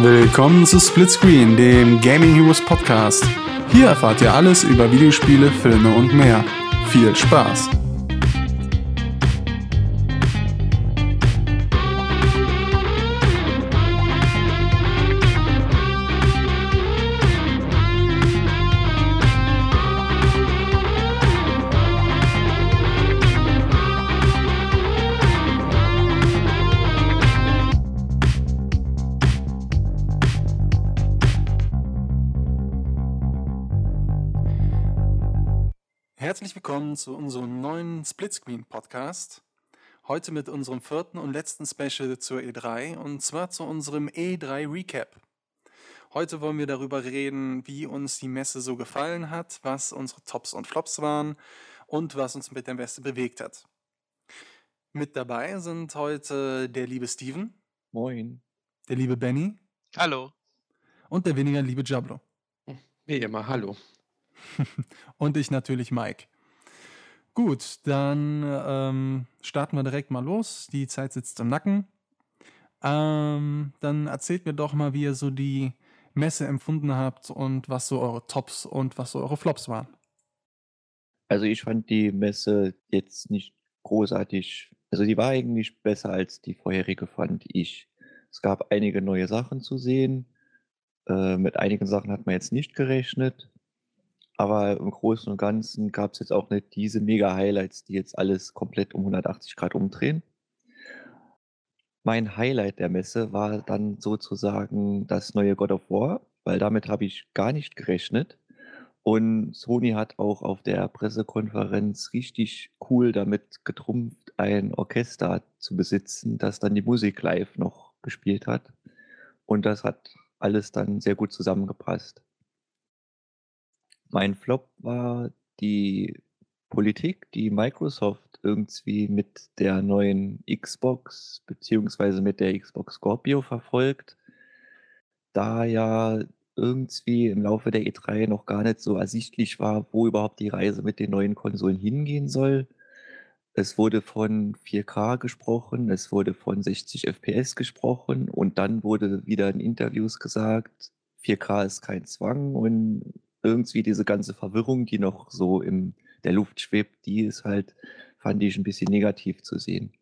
Willkommen zu Splitscreen, dem Gaming Heroes Podcast. Hier erfahrt ihr alles über Videospiele, Filme und mehr. Viel Spaß! Zu unserem neuen Splitscreen Podcast. Heute mit unserem vierten und letzten Special zur E3 und zwar zu unserem E3 Recap. Heute wollen wir darüber reden, wie uns die Messe so gefallen hat, was unsere Tops und Flops waren und was uns mit der Messe bewegt hat. Mit dabei sind heute der liebe Steven. Moin. Der liebe Benny. Hallo. Und der weniger liebe Jablo. Wie immer, hallo. und ich natürlich Mike. Gut, dann ähm, starten wir direkt mal los. Die Zeit sitzt im Nacken. Ähm, dann erzählt mir doch mal, wie ihr so die Messe empfunden habt und was so eure Tops und was so eure Flops waren. Also ich fand die Messe jetzt nicht großartig. Also die war eigentlich besser als die vorherige, fand ich. Es gab einige neue Sachen zu sehen. Äh, mit einigen Sachen hat man jetzt nicht gerechnet. Aber im Großen und Ganzen gab es jetzt auch nicht diese Mega-Highlights, die jetzt alles komplett um 180 Grad umdrehen. Mein Highlight der Messe war dann sozusagen das neue God of War, weil damit habe ich gar nicht gerechnet. Und Sony hat auch auf der Pressekonferenz richtig cool damit getrumpft, ein Orchester zu besitzen, das dann die Musik live noch gespielt hat. Und das hat alles dann sehr gut zusammengepasst. Mein Flop war die Politik, die Microsoft irgendwie mit der neuen Xbox beziehungsweise mit der Xbox Scorpio verfolgt. Da ja irgendwie im Laufe der E3 noch gar nicht so ersichtlich war, wo überhaupt die Reise mit den neuen Konsolen hingehen soll. Es wurde von 4K gesprochen, es wurde von 60 FPS gesprochen und dann wurde wieder in Interviews gesagt, 4K ist kein Zwang und irgendwie diese ganze Verwirrung, die noch so in der Luft schwebt, die ist halt, fand ich ein bisschen negativ zu sehen.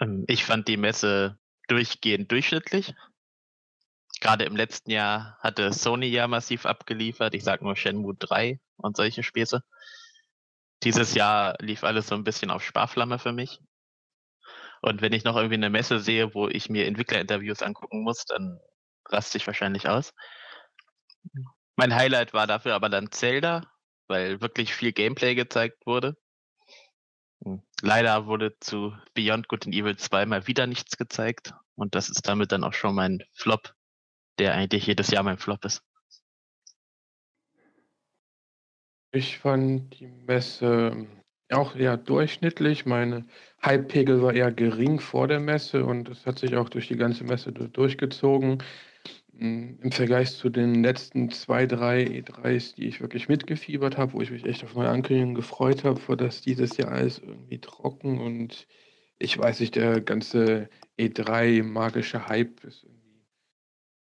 Ähm, ich fand die Messe durchgehend durchschnittlich. Gerade im letzten Jahr hatte Sony ja massiv abgeliefert. Ich sag nur Shenmue 3 und solche Späße. Dieses Jahr lief alles so ein bisschen auf Sparflamme für mich. Und wenn ich noch irgendwie eine Messe sehe, wo ich mir Entwicklerinterviews angucken muss, dann raste ich wahrscheinlich aus. Mein Highlight war dafür aber dann Zelda, weil wirklich viel Gameplay gezeigt wurde. Hm, leider wurde zu Beyond Good and Evil 2 mal wieder nichts gezeigt. Und das ist damit dann auch schon mein Flop, der eigentlich jedes Jahr mein Flop ist. Ich fand die Messe auch eher durchschnittlich. Meine Hype-Pegel war eher gering vor der Messe und es hat sich auch durch die ganze Messe durchgezogen. Hm, Im Vergleich zu den letzten zwei, drei E3s, die ich wirklich mitgefiebert habe, wo ich mich echt auf neue Ankündigungen gefreut habe, war das dieses Jahr alles irgendwie trocken und ich weiß nicht, der ganze E3-magische Hype ist irgendwie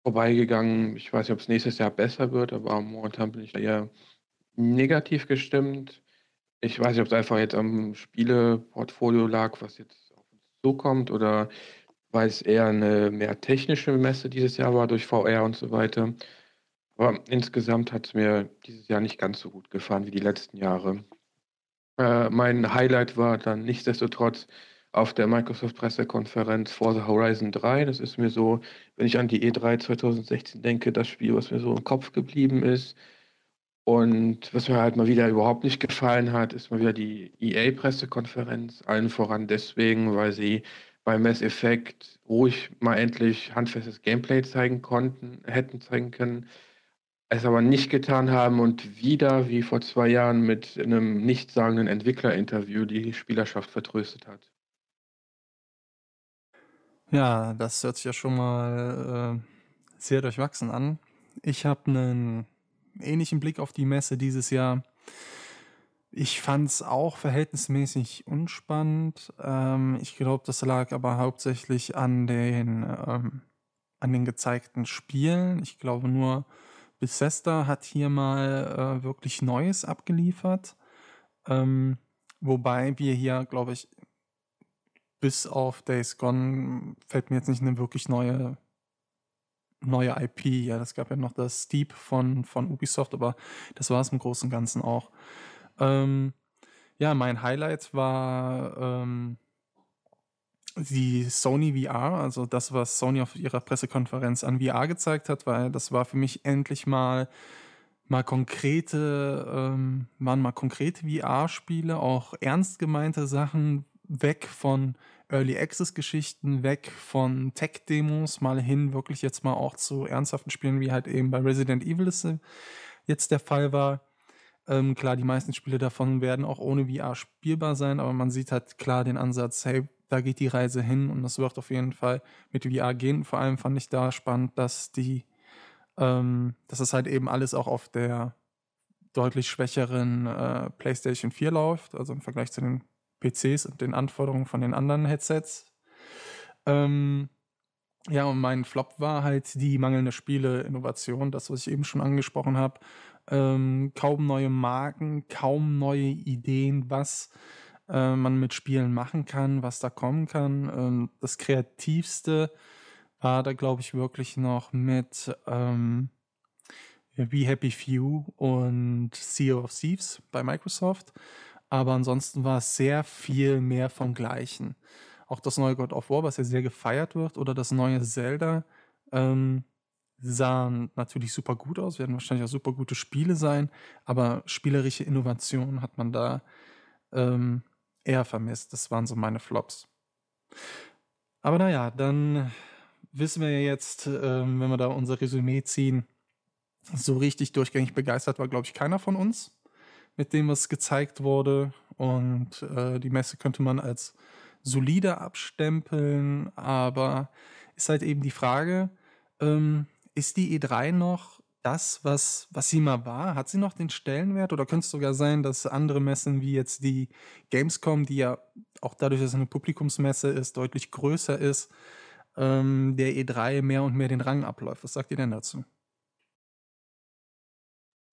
vorbeigegangen. Ich weiß nicht, ob es nächstes Jahr besser wird, aber momentan bin ich eher negativ gestimmt. Ich weiß nicht, ob es einfach jetzt am Spieleportfolio lag, was jetzt auf uns zukommt oder weil es eher eine mehr technische Messe dieses Jahr war durch VR und so weiter. Aber insgesamt hat es mir dieses Jahr nicht ganz so gut gefallen wie die letzten Jahre. Äh, mein Highlight war dann nichtsdestotrotz auf der Microsoft-Pressekonferenz Forza Horizon 3. Das ist mir so, wenn ich an die E3 2016 denke, das Spiel, was mir so im Kopf geblieben ist. Und was mir halt mal wieder überhaupt nicht gefallen hat, ist mal wieder die EA-Pressekonferenz. Allen voran deswegen, weil sie bei Mass Effect ruhig mal endlich handfestes Gameplay zeigen konnten, hätten zeigen können, es aber nicht getan haben und wieder, wie vor zwei Jahren, mit einem nichtssagenden Entwicklerinterview die Spielerschaft vertröstet hat. Ja, das hört sich ja schon mal äh, sehr durchwachsen an. Ich habe einen ähnlichen Blick auf die Messe dieses Jahr. Ich fand es auch verhältnismäßig unspannend. Ähm, ich glaube, das lag aber hauptsächlich an den, ähm, an den gezeigten Spielen. Ich glaube nur, Bethesda hat hier mal äh, wirklich Neues abgeliefert. Ähm, wobei wir hier, glaube ich, bis auf Days Gone fällt mir jetzt nicht eine wirklich neue neue IP. Ja, das gab ja noch das Steep von, von Ubisoft, aber das war es im Großen und Ganzen auch. Ähm, ja, mein Highlight war ähm, die Sony VR, also das, was Sony auf ihrer Pressekonferenz an VR gezeigt hat, weil das war für mich endlich mal mal konkrete, ähm, waren mal konkrete VR-Spiele, auch ernst gemeinte Sachen, weg von Early Access-Geschichten, weg von Tech-Demos, mal hin wirklich jetzt mal auch zu ernsthaften Spielen, wie halt eben bei Resident Evil jetzt der Fall war. Ähm, klar, die meisten Spiele davon werden auch ohne VR spielbar sein, aber man sieht halt klar den Ansatz, hey, da geht die Reise hin und das wird auf jeden Fall mit VR gehen. Vor allem fand ich da spannend, dass die, ähm, dass es halt eben alles auch auf der deutlich schwächeren äh, PlayStation 4 läuft, also im Vergleich zu den PCs und den Anforderungen von den anderen Headsets. Ähm, ja, und mein Flop war halt die mangelnde Spiele-Innovation, das, was ich eben schon angesprochen habe. Ähm, kaum neue Marken, kaum neue Ideen, was äh, man mit Spielen machen kann, was da kommen kann. Ähm, das Kreativste war da, glaube ich, wirklich noch mit ähm, Be Happy Few und Sea of Thieves bei Microsoft. Aber ansonsten war es sehr viel mehr vom Gleichen. Auch das neue God of War, was ja sehr gefeiert wird, oder das neue Zelda, ähm, sahen natürlich super gut aus, werden wahrscheinlich auch super gute Spiele sein, aber spielerische Innovation hat man da ähm, eher vermisst. Das waren so meine Flops. Aber naja, dann wissen wir ja jetzt, ähm, wenn wir da unser Resümee ziehen, so richtig durchgängig begeistert war, glaube ich, keiner von uns mit dem, was gezeigt wurde. Und äh, die Messe könnte man als solide abstempeln, aber ist halt eben die Frage, ähm, ist die E3 noch das, was, was sie mal war? Hat sie noch den Stellenwert oder könnte es sogar sein, dass andere Messen wie jetzt die Gamescom, die ja auch dadurch, dass es eine Publikumsmesse ist, deutlich größer ist, ähm, der E3 mehr und mehr den Rang abläuft? Was sagt ihr denn dazu?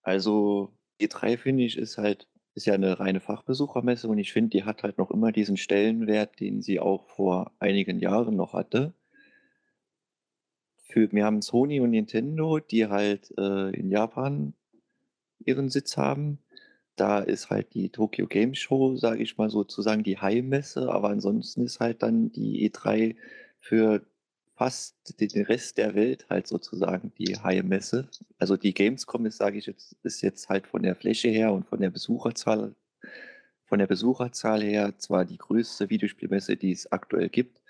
Also E3 finde ich ist halt ist ja eine reine Fachbesuchermesse und ich finde, die hat halt noch immer diesen Stellenwert, den sie auch vor einigen Jahren noch hatte. Für wir haben Sony und Nintendo, die halt, äh, in Japan ihren Sitz haben. Da ist halt die Tokyo Game Show, sage ich mal sozusagen die High-Messe, aber ansonsten ist halt dann die E3 für fast den Rest der Welt halt sozusagen die High-Messe. Also die Gamescom ist, sage ich jetzt, ist jetzt halt von der Fläche her und von der Besucherzahl von der Besucherzahl her zwar die größte Videospielmesse, die es aktuell gibt,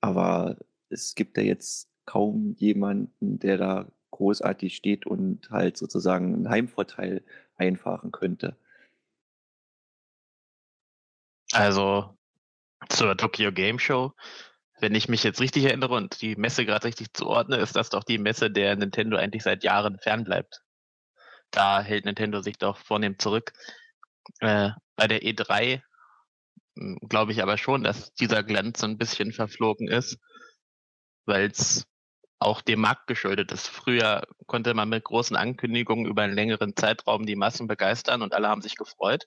aber es gibt ja jetzt kaum jemanden, der da großartig steht und halt sozusagen einen Heimvorteil einfahren könnte. Also zur Tokyo Game Show wenn ich mich jetzt richtig erinnere und die Messe gerade richtig zuordne, ist das doch die Messe, der Nintendo eigentlich seit Jahren fernbleibt. Da hält Nintendo sich doch vornehm zurück. Äh, bei der E3 hm, glaube ich aber schon, dass dieser Glanz so ein bisschen verflogen ist, weil es auch dem Markt geschuldet ist. Früher konnte man mit großen Ankündigungen über einen längeren Zeitraum die Massen begeistern und alle haben sich gefreut.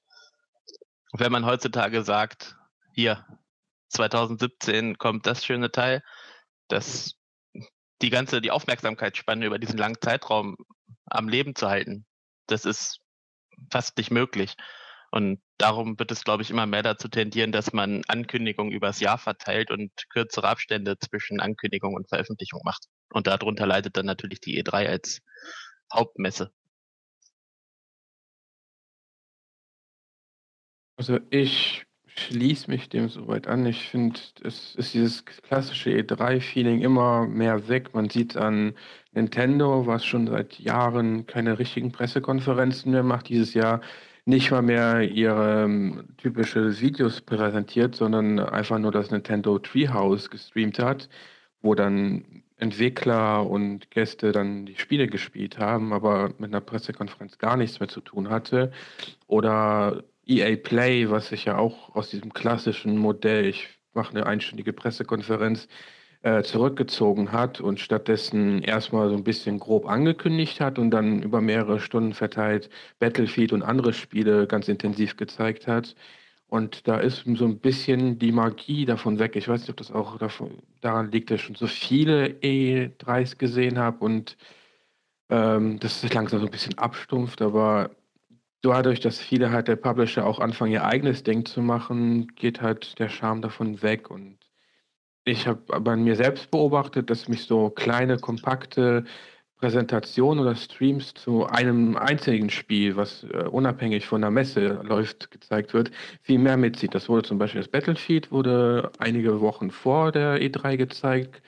wenn man heutzutage sagt, hier, 2017 kommt das schöne Teil, dass die ganze, die Aufmerksamkeitsspanne über diesen langen Zeitraum am Leben zu halten, das ist fast nicht möglich. Und darum wird es, glaube ich, immer mehr dazu tendieren, dass man Ankündigungen übers Jahr verteilt und kürzere Abstände zwischen Ankündigung und Veröffentlichung macht. Und darunter leidet dann natürlich die E3 als Hauptmesse. Also ich schließe mich dem soweit an. Ich finde, es ist dieses klassische E3-Feeling immer mehr weg. Man sieht an Nintendo, was schon seit Jahren keine richtigen Pressekonferenzen mehr macht, dieses Jahr nicht mal mehr ihre ähm, typische Videos präsentiert, sondern einfach nur das Nintendo Treehouse gestreamt hat, wo dann Entwickler und Gäste dann die Spiele gespielt haben, aber mit einer Pressekonferenz gar nichts mehr zu tun hatte. Oder EA Play, was sich ja auch aus diesem klassischen Modell, ich mache eine einstündige Pressekonferenz, äh, zurückgezogen hat und stattdessen erstmal so ein bisschen grob angekündigt hat und dann über mehrere Stunden verteilt Battlefield und andere Spiele ganz intensiv gezeigt hat. Und da ist so ein bisschen die Magie davon weg. Ich weiß nicht, ob das auch davon, daran liegt, dass ich schon so viele E3s gesehen habe und ähm, dass es langsam so ein bisschen abstumpft, aber dadurch, dass viele halt der Publisher auch anfangen, ihr eigenes Ding zu machen, geht halt der Charme davon weg und ich habe an mir selbst beobachtet, dass mich so kleine, kompakte Präsentationen oder Streams zu einem einzigen Spiel, was äh, unabhängig von der Messe läuft, gezeigt wird, viel mehr mitzieht. Das wurde zum Beispiel das Battlefield, wurde einige Wochen vor der E3 gezeigt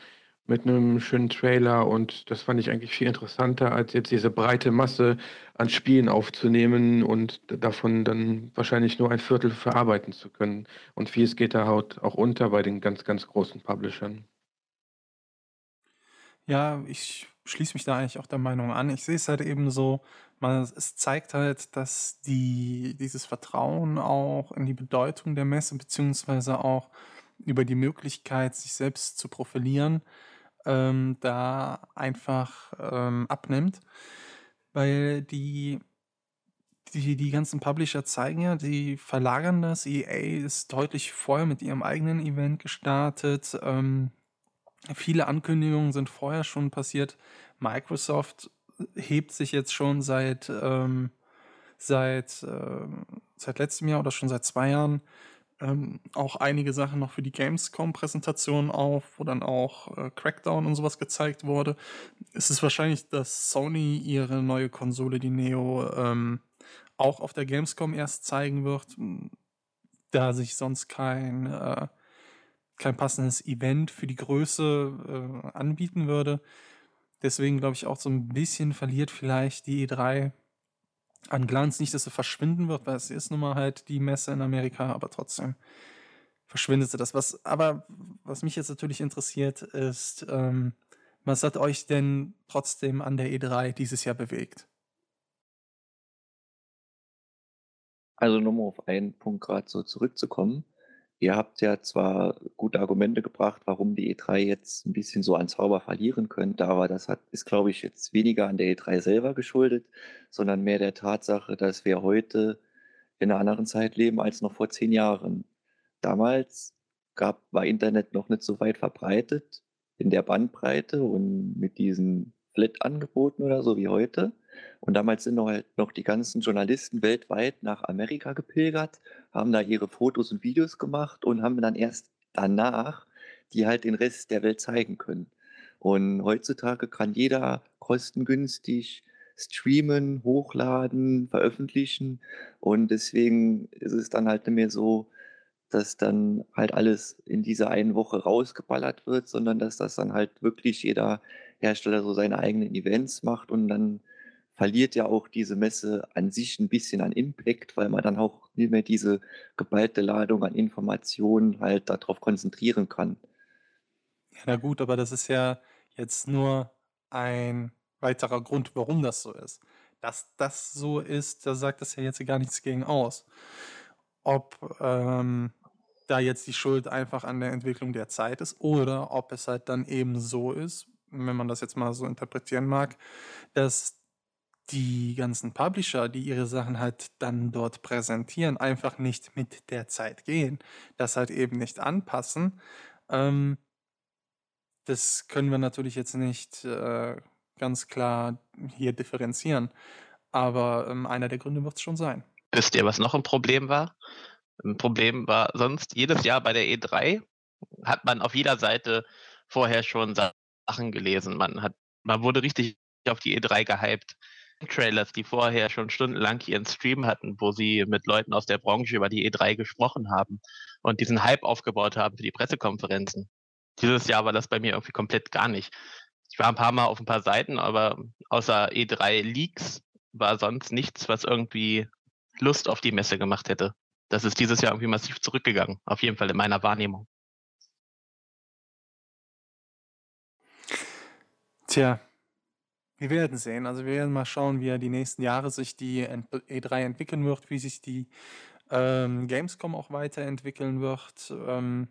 mit einem schönen Trailer und das fand ich eigentlich viel interessanter, als jetzt diese breite Masse an Spielen aufzunehmen und davon dann wahrscheinlich nur ein Viertel verarbeiten zu können. Und vieles geht da halt auch unter bei den ganz, ganz großen Publishern. Ja, ich schließe mich da eigentlich auch der Meinung an. Ich sehe es halt eben so, man, es zeigt halt, dass die, dieses Vertrauen auch in die Bedeutung der Messe, beziehungsweise auch über die Möglichkeit, sich selbst zu profilieren, ähm, da einfach ähm, abnimmt, weil die, die, die ganzen Publisher zeigen ja, die verlagern das. EA ist deutlich vorher mit ihrem eigenen Event gestartet. Ähm, viele Ankündigungen sind vorher schon passiert. Microsoft hebt sich jetzt schon seit, ähm, seit, äh, seit letztem Jahr oder schon seit zwei Jahren ähm, auch einige Sachen noch für die Gamescom-Präsentation auf, wo dann auch äh, Crackdown und sowas gezeigt wurde. Es ist wahrscheinlich, dass Sony ihre neue Konsole, die Neo, ähm, auch auf der Gamescom erst zeigen wird, da sich sonst kein, äh, kein passendes Event für die Größe äh, anbieten würde. Deswegen glaube ich auch so ein bisschen verliert vielleicht die E3 an Glanz nicht, dass sie verschwinden wird, weil es ist nun mal halt die Messe in Amerika, aber trotzdem verschwindet sie das. Was, aber was mich jetzt natürlich interessiert, ist, ähm, was hat euch denn trotzdem an der E3 dieses Jahr bewegt? Also nur mal auf einen Punkt gerade so zurückzukommen. Ihr habt ja zwar gute Argumente gebracht, warum die E3 jetzt ein bisschen so an Zauber verlieren könnte, aber das hat, ist, glaube ich, jetzt weniger an der E3 selber geschuldet, sondern mehr der Tatsache, dass wir heute in einer anderen Zeit leben als noch vor zehn Jahren. Damals gab, war Internet noch nicht so weit verbreitet in der Bandbreite und mit diesen Flat-Angeboten oder so wie heute. Und damals sind noch, halt noch die ganzen Journalisten weltweit nach Amerika gepilgert, haben da ihre Fotos und Videos gemacht und haben dann erst danach die halt den Rest der Welt zeigen können. Und heutzutage kann jeder kostengünstig streamen, hochladen, veröffentlichen. Und deswegen ist es dann halt nicht mehr so, dass dann halt alles in dieser einen Woche rausgeballert wird, sondern dass das dann halt wirklich jeder Hersteller so seine eigenen Events macht und dann verliert ja auch diese Messe an sich ein bisschen an Impact, weil man dann auch nicht mehr diese geballte Ladung an Informationen halt darauf konzentrieren kann. Ja, na gut, aber das ist ja jetzt nur ein weiterer Grund, warum das so ist. Dass das so ist, da sagt das ja jetzt gar nichts gegen aus. Ob ähm, da jetzt die Schuld einfach an der Entwicklung der Zeit ist oder ob es halt dann eben so ist, wenn man das jetzt mal so interpretieren mag, dass die ganzen Publisher, die ihre Sachen halt dann dort präsentieren, einfach nicht mit der Zeit gehen, das halt eben nicht anpassen. Ähm, das können wir natürlich jetzt nicht äh, ganz klar hier differenzieren, aber ähm, einer der Gründe wird es schon sein. Wisst ihr, was noch ein Problem war? Ein Problem war sonst jedes Jahr bei der E3 hat man auf jeder Seite vorher schon Sachen gelesen. Man hat, man wurde richtig auf die E3 gehypt. Trailers, die vorher schon stundenlang ihren Stream hatten, wo sie mit Leuten aus der Branche über die E3 gesprochen haben und diesen Hype aufgebaut haben für die Pressekonferenzen. Dieses Jahr war das bei mir irgendwie komplett gar nicht. Ich war ein paar Mal auf ein paar Seiten, aber außer E3 Leaks war sonst nichts, was irgendwie Lust auf die Messe gemacht hätte. Das ist dieses Jahr irgendwie massiv zurückgegangen, auf jeden Fall in meiner Wahrnehmung. Tja, wir werden sehen. Also wir werden mal schauen, wie ja die nächsten Jahre sich die E3 entwickeln wird, wie sich die ähm, Gamescom auch weiterentwickeln wird. Ähm,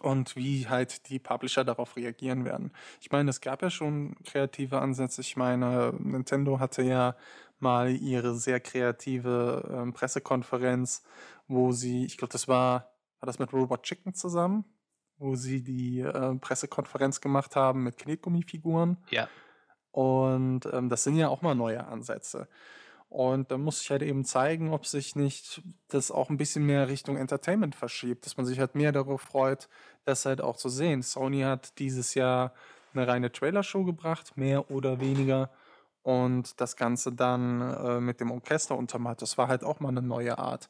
und wie halt die Publisher darauf reagieren werden. Ich meine, es gab ja schon kreative Ansätze. Ich meine, Nintendo hatte ja mal ihre sehr kreative ähm, Pressekonferenz, wo sie, ich glaube, das war, war das mit Robot Chicken zusammen, wo sie die äh, Pressekonferenz gemacht haben mit Knetgummifiguren. Ja. Und ähm, das sind ja auch mal neue Ansätze. Und da muss ich halt eben zeigen, ob sich nicht das auch ein bisschen mehr Richtung Entertainment verschiebt, dass man sich halt mehr darauf freut, das halt auch zu sehen. Sony hat dieses Jahr eine reine Trailershow gebracht, mehr oder weniger. Und das Ganze dann äh, mit dem Orchester untermalt. Das war halt auch mal eine neue Art.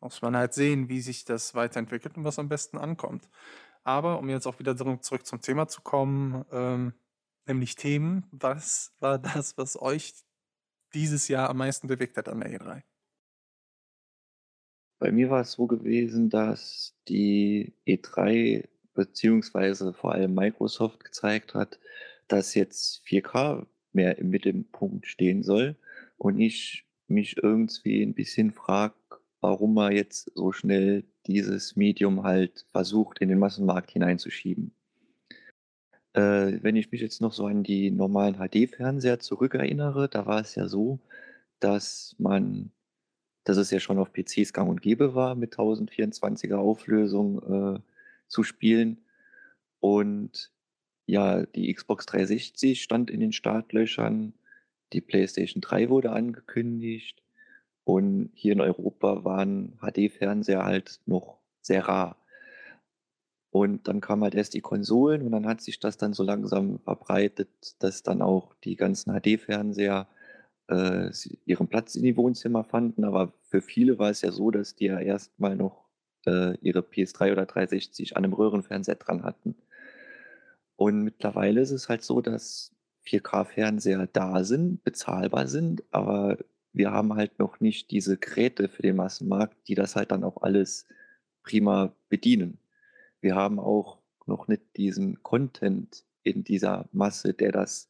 Muss man halt sehen, wie sich das weiterentwickelt und was am besten ankommt. Aber um jetzt auch wieder zurück zum Thema zu kommen, ähm, nämlich Themen, was war das, was euch dieses Jahr am meisten bewegt hat an der E3? Bei mir war es so gewesen, dass die E3 beziehungsweise vor allem Microsoft gezeigt hat, dass jetzt 4K mehr im Mittelpunkt stehen soll und ich mich irgendwie ein bisschen frage, warum man jetzt so schnell dieses Medium halt versucht, in den Massenmarkt hineinzuschieben. Äh, wenn ich mich jetzt noch so an die normalen HD-Fernseher zurückerinnere, da war es ja so, dass man dass es ja schon auf PCs gang und gäbe war, mit 1024er Auflösung äh, zu spielen. Und ja, die Xbox 360 stand in den Startlöchern, die PlayStation 3 wurde angekündigt und hier in Europa waren HD-Fernseher halt noch sehr rar. Und dann kam halt erst die Konsolen und dann hat sich das dann so langsam verbreitet, dass dann auch die ganzen HD-Fernseher äh, ihren Platz in die Wohnzimmer fanden. Aber für viele war es ja so, dass die ja erstmal noch äh, ihre PS3 oder 360 an einem Röhrenfernseher dran hatten. Und mittlerweile ist es halt so, dass 4K-Fernseher da sind, bezahlbar sind, aber wir haben halt noch nicht diese Geräte für den Massenmarkt, die das halt dann auch alles prima bedienen wir haben auch noch nicht diesen Content in dieser Masse, der das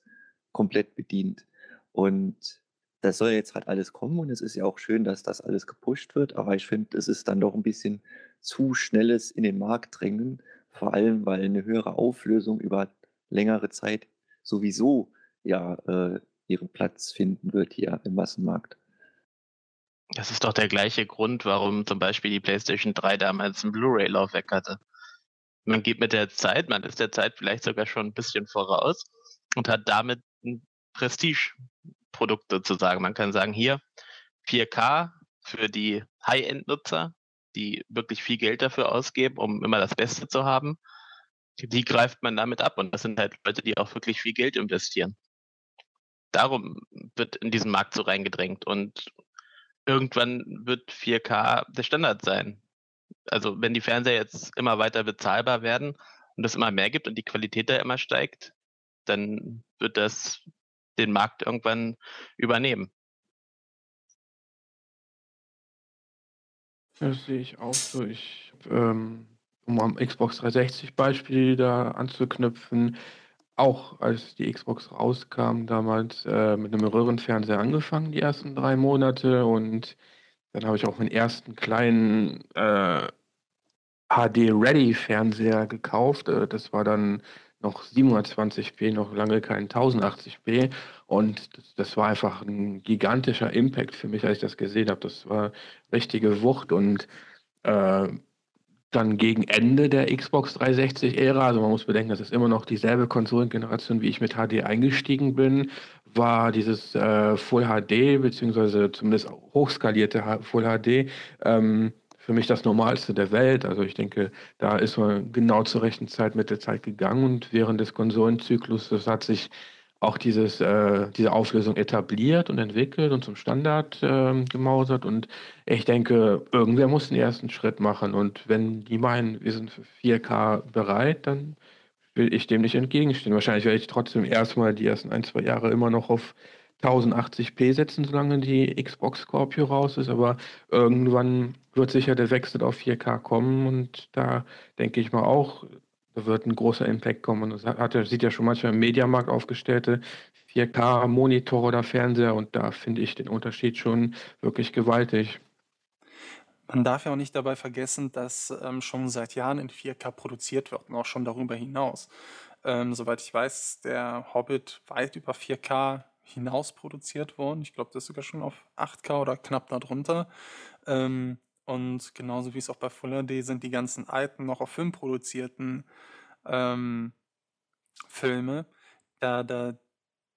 komplett bedient. Und das soll jetzt halt alles kommen und es ist ja auch schön, dass das alles gepusht wird, aber ich finde, es ist dann doch ein bisschen zu schnelles in den Markt drängen, vor allem weil eine höhere Auflösung über längere Zeit sowieso ja äh, ihren Platz finden wird hier im Massenmarkt. Das ist doch der gleiche Grund, warum zum Beispiel die PlayStation 3 damals ein Blu-ray-Laufwerk hatte man geht mit der Zeit, man ist der Zeit vielleicht sogar schon ein bisschen voraus und hat damit ein Prestige-Produkt sozusagen. Man kann sagen, hier 4K für die High-End-Nutzer, die wirklich viel Geld dafür ausgeben, um immer das Beste zu haben. Die greift man damit ab und das sind halt Leute, die auch wirklich viel Geld investieren. Darum wird in diesen Markt so reingedrängt und irgendwann wird 4K der Standard sein also wenn die Fernseher jetzt immer weiter bezahlbar werden und es immer mehr gibt und die Qualität da immer steigt, dann wird das den Markt irgendwann übernehmen. Das sehe ich auch so. Ich, ähm, um am Xbox 360 Beispiel da anzuknüpfen, auch als die Xbox rauskam, damals äh, mit einem Röhrenfernseher angefangen, die ersten drei Monate und dann habe ich auch meinen ersten kleinen äh, HD-Ready-Fernseher gekauft. Äh, das war dann noch 720p, noch lange kein 1080p. Und das, das, war einfach ein gigantischer Impact für mich, als ich das gesehen habe. Das war richtige Wucht. Und äh, dann gegen Ende der Xbox 360-Ära, also man muss bedenken, das ist immer noch dieselbe Konsolengeneration, wie ich mit HD eingestiegen bin, war dieses äh, Full HD, beziehungsweise zumindest hochskalierte Full HD, ähm, für mich das Normalste der Welt. Also ich denke, da ist man genau zur rechten Zeit mit der Zeit gegangen und während des Konsolenzyklus hat sich auch dieses, äh, diese Auflösung etabliert und entwickelt und zum Standard äh, gemausert. Und ich denke, irgendwer muss den ersten Schritt machen. Und wenn die meinen, wir sind für 4K bereit, dann will ich dem nicht entgegenstehen. Wahrscheinlich werde ich trotzdem erstmal die ersten ein, zwei Jahre immer noch auf 1080p setzen, solange die Xbox Scorpio raus ist. Aber irgendwann wird sicher der Wechsel auf 4K kommen und da denke ich mal auch, wird ein großer Impact kommen. das hat, sieht ja schon manchmal im Mediamarkt aufgestellte 4K-Monitor oder Fernseher und da finde ich den Unterschied schon wirklich gewaltig. Man darf ja auch nicht dabei vergessen, dass ähm, schon seit Jahren in 4K produziert wird und auch schon darüber hinaus. Ähm, soweit ich weiß, der Hobbit weit über 4K hinaus produziert worden. Ich glaube, das ist sogar schon auf 8K oder knapp darunter. Ähm, und genauso wie es auch bei Full HD sind die ganzen alten, noch auf Film produzierten ähm, Filme, da, da,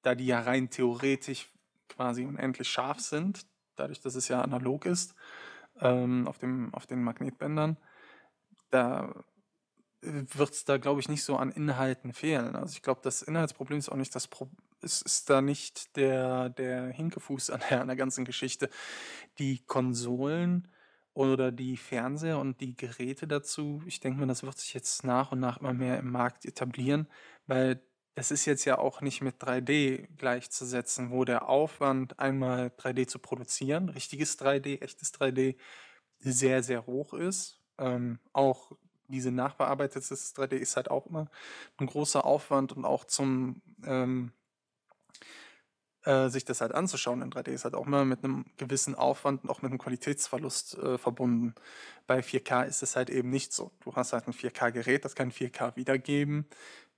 da die ja rein theoretisch quasi unendlich scharf sind, dadurch, dass es ja analog ist, ähm, auf, dem, auf den Magnetbändern, da wird es da, glaube ich, nicht so an Inhalten fehlen. Also ich glaube, das Inhaltsproblem ist auch nicht das Problem, es ist da nicht der, der Hinkefuß an der, an der ganzen Geschichte. Die Konsolen oder die Fernseher und die Geräte dazu, ich denke mal, das wird sich jetzt nach und nach immer mehr im Markt etablieren, weil das ist jetzt ja auch nicht mit 3D gleichzusetzen, wo der Aufwand, einmal 3D zu produzieren, richtiges 3D, echtes 3D, sehr, sehr hoch ist. Ähm, auch diese nachbearbeitetes 3D ist halt auch immer ein großer Aufwand und auch zum ähm, äh, sich das halt anzuschauen in 3D ist halt auch immer mit einem gewissen Aufwand und auch mit einem Qualitätsverlust äh, verbunden. Bei 4K ist es halt eben nicht so. Du hast halt ein 4K-Gerät, das kann 4K wiedergeben.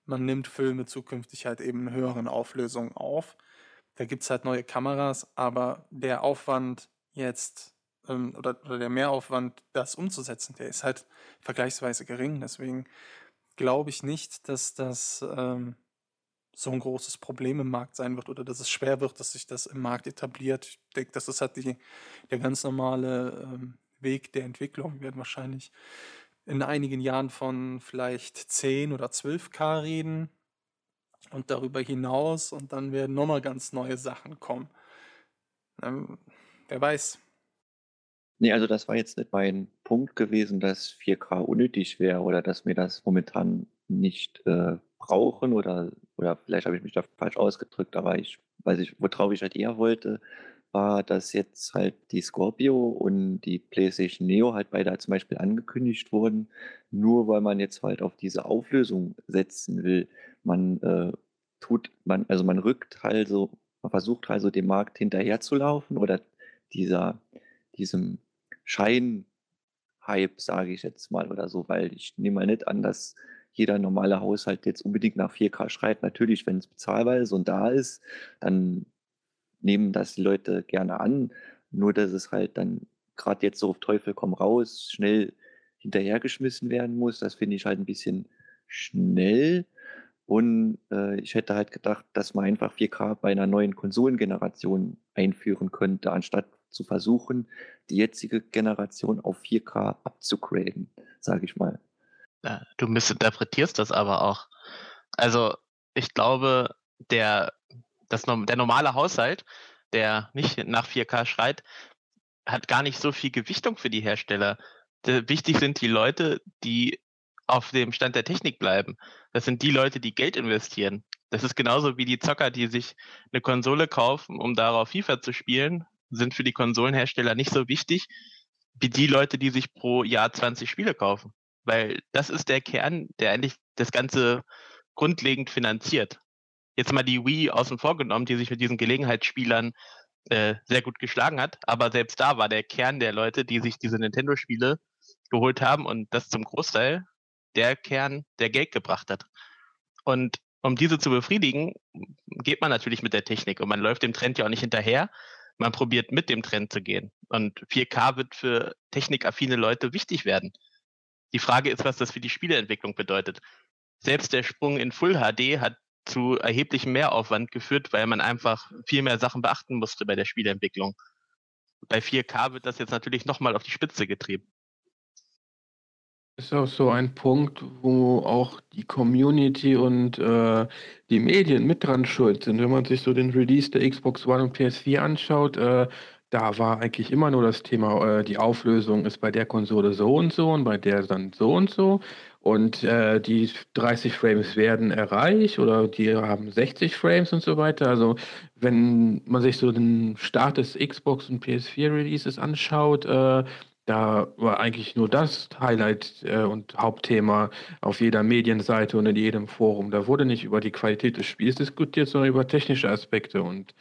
Man nimmt Filme zukünftig halt eben in höheren Auflösungen auf. Da gibt es halt neue Kameras, aber der Aufwand jetzt ähm, oder, oder der Mehraufwand, das umzusetzen, der ist halt vergleichsweise gering. Deswegen glaube ich nicht, dass das ähm, so ein großes Problem im Markt sein wird oder dass es schwer wird, dass sich das im Markt etabliert. Ich denke, das ist halt die, der ganz normale ähm, Weg der Entwicklung. Wir werden wahrscheinlich in einigen Jahren von vielleicht 10 oder 12K reden und darüber hinaus und dann werden nochmal ganz neue Sachen kommen. Ähm, wer weiß. Nee, also das war jetzt nicht mein Punkt gewesen, dass 4K unnötig wäre oder dass mir das momentan nicht äh, brauchen oder, oder vielleicht habe ich mich da falsch ausgedrückt, aber ich weiß nicht, worauf ich halt eher wollte, war, dass jetzt halt die Scorpio und die PlayStation Neo halt beide zum Beispiel angekündigt wurden, nur weil man jetzt halt auf diese Auflösung setzen will. Man äh, tut, man, also man rückt halt so, man versucht halt so dem Markt hinterherzulaufen oder dieser, diesem Schein-Hype, sage ich jetzt mal oder so, weil ich nehme mal nicht an, dass jeder normale Haushalt jetzt unbedingt nach 4K schreit. Natürlich, wenn es bezahlbar ist und da ist, dann nehmen das die Leute gerne an. Nur, dass es halt dann gerade jetzt so auf Teufel komm raus schnell hinterhergeschmissen werden muss, das finde ich halt ein bisschen schnell. Und äh, ich hätte halt gedacht, dass man einfach 4K bei einer neuen Konsolengeneration einführen könnte, anstatt zu versuchen, die jetzige Generation auf 4K abzugraden, sage ich mal. Du missinterpretierst das aber auch. Also ich glaube, der, das, der normale Haushalt, der nicht nach 4K schreit, hat gar nicht so viel Gewichtung für die Hersteller. Wichtig sind die Leute, die auf dem Stand der Technik bleiben. Das sind die Leute, die Geld investieren. Das ist genauso wie die Zocker, die sich eine Konsole kaufen, um darauf FIFA zu spielen, sind für die Konsolenhersteller nicht so wichtig wie die Leute, die sich pro Jahr 20 Spiele kaufen weil das ist der Kern, der eigentlich das Ganze grundlegend finanziert. Jetzt mal die Wii außen vor genommen, die sich mit diesen Gelegenheitsspielern äh, sehr gut geschlagen hat, aber selbst da war der Kern der Leute, die sich diese Nintendo-Spiele geholt haben und das zum Großteil der Kern, der Geld gebracht hat. Und um diese zu befriedigen, geht man natürlich mit der Technik und man läuft dem Trend ja auch nicht hinterher. Man probiert mit dem Trend zu gehen. Und 4K wird für technikaffine Leute wichtig werden. Die Frage ist, was das für die Spieleentwicklung bedeutet. Selbst der Sprung in Full HD hat zu erheblichem Mehraufwand geführt, weil man einfach viel mehr Sachen beachten musste bei der Spieleentwicklung. Bei 4K wird das jetzt natürlich nochmal auf die Spitze getrieben. Ist auch so ein Punkt, wo auch die Community und äh, die Medien mit dran schuld sind. Wenn man sich so den Release der Xbox One und PS4 anschaut, äh, da war eigentlich immer nur das Thema, äh, die Auflösung ist bei der Konsole so und so und bei der dann so und so. Und äh, die 30 Frames werden erreicht oder die haben 60 Frames und so weiter. Also wenn man sich so den Start des Xbox und PS4 Releases anschaut, äh, da war eigentlich nur das Highlight äh, und Hauptthema auf jeder Medienseite und in jedem Forum. Da wurde nicht über die Qualität des Spiels diskutiert, sondern über technische Aspekte. Und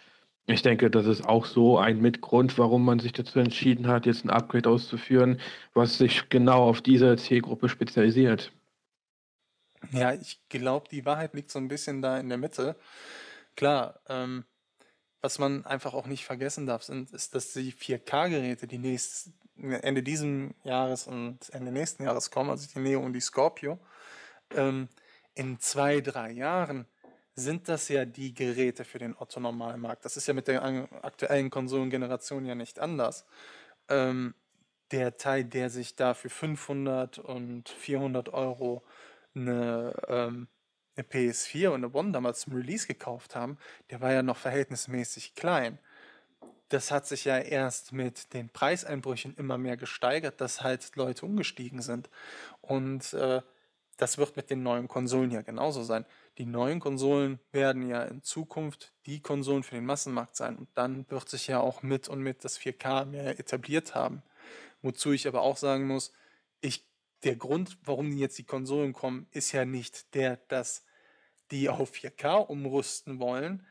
Ich denke, das ist auch so ein Mitgrund, warum man sich dazu entschieden hat, jetzt ein Upgrade auszuführen, was sich genau auf diese Zielgruppe spezialisiert. Ja, ich glaube, die Wahrheit liegt so ein bisschen da in der Mitte. Klar, ähm, was man einfach auch nicht vergessen darf, sind, ist, dass die 4K-Geräte, die nächst, Ende diesem Jahres und Ende nächsten Jahres kommen, also die Neo und die Scorpio, ähm, in zwei, drei Jahren sind das ja die Geräte für den Otto-Normalmarkt. Das ist ja mit der aktuellen Konsolengeneration ja nicht anders. Ähm, der Teil, der sich da für 500 und 400 Euro eine, ähm, eine PS4 und eine One damals zum Release gekauft haben, der war ja noch verhältnismäßig klein. Das hat sich ja erst mit den Preiseinbrüchen immer mehr gesteigert, dass halt Leute umgestiegen sind. Und äh, das wird mit den neuen Konsolen ja genauso sein. Die neuen Konsolen werden ja in Zukunft die Konsolen für den Massenmarkt sein. Und dann wird sich ja auch mit und mit das 4K mehr etabliert haben. Wozu ich aber auch sagen muss, ich der Grund, warum jetzt die Konsolen kommen, ist ja nicht der, dass die auf 4K umrüsten wollen,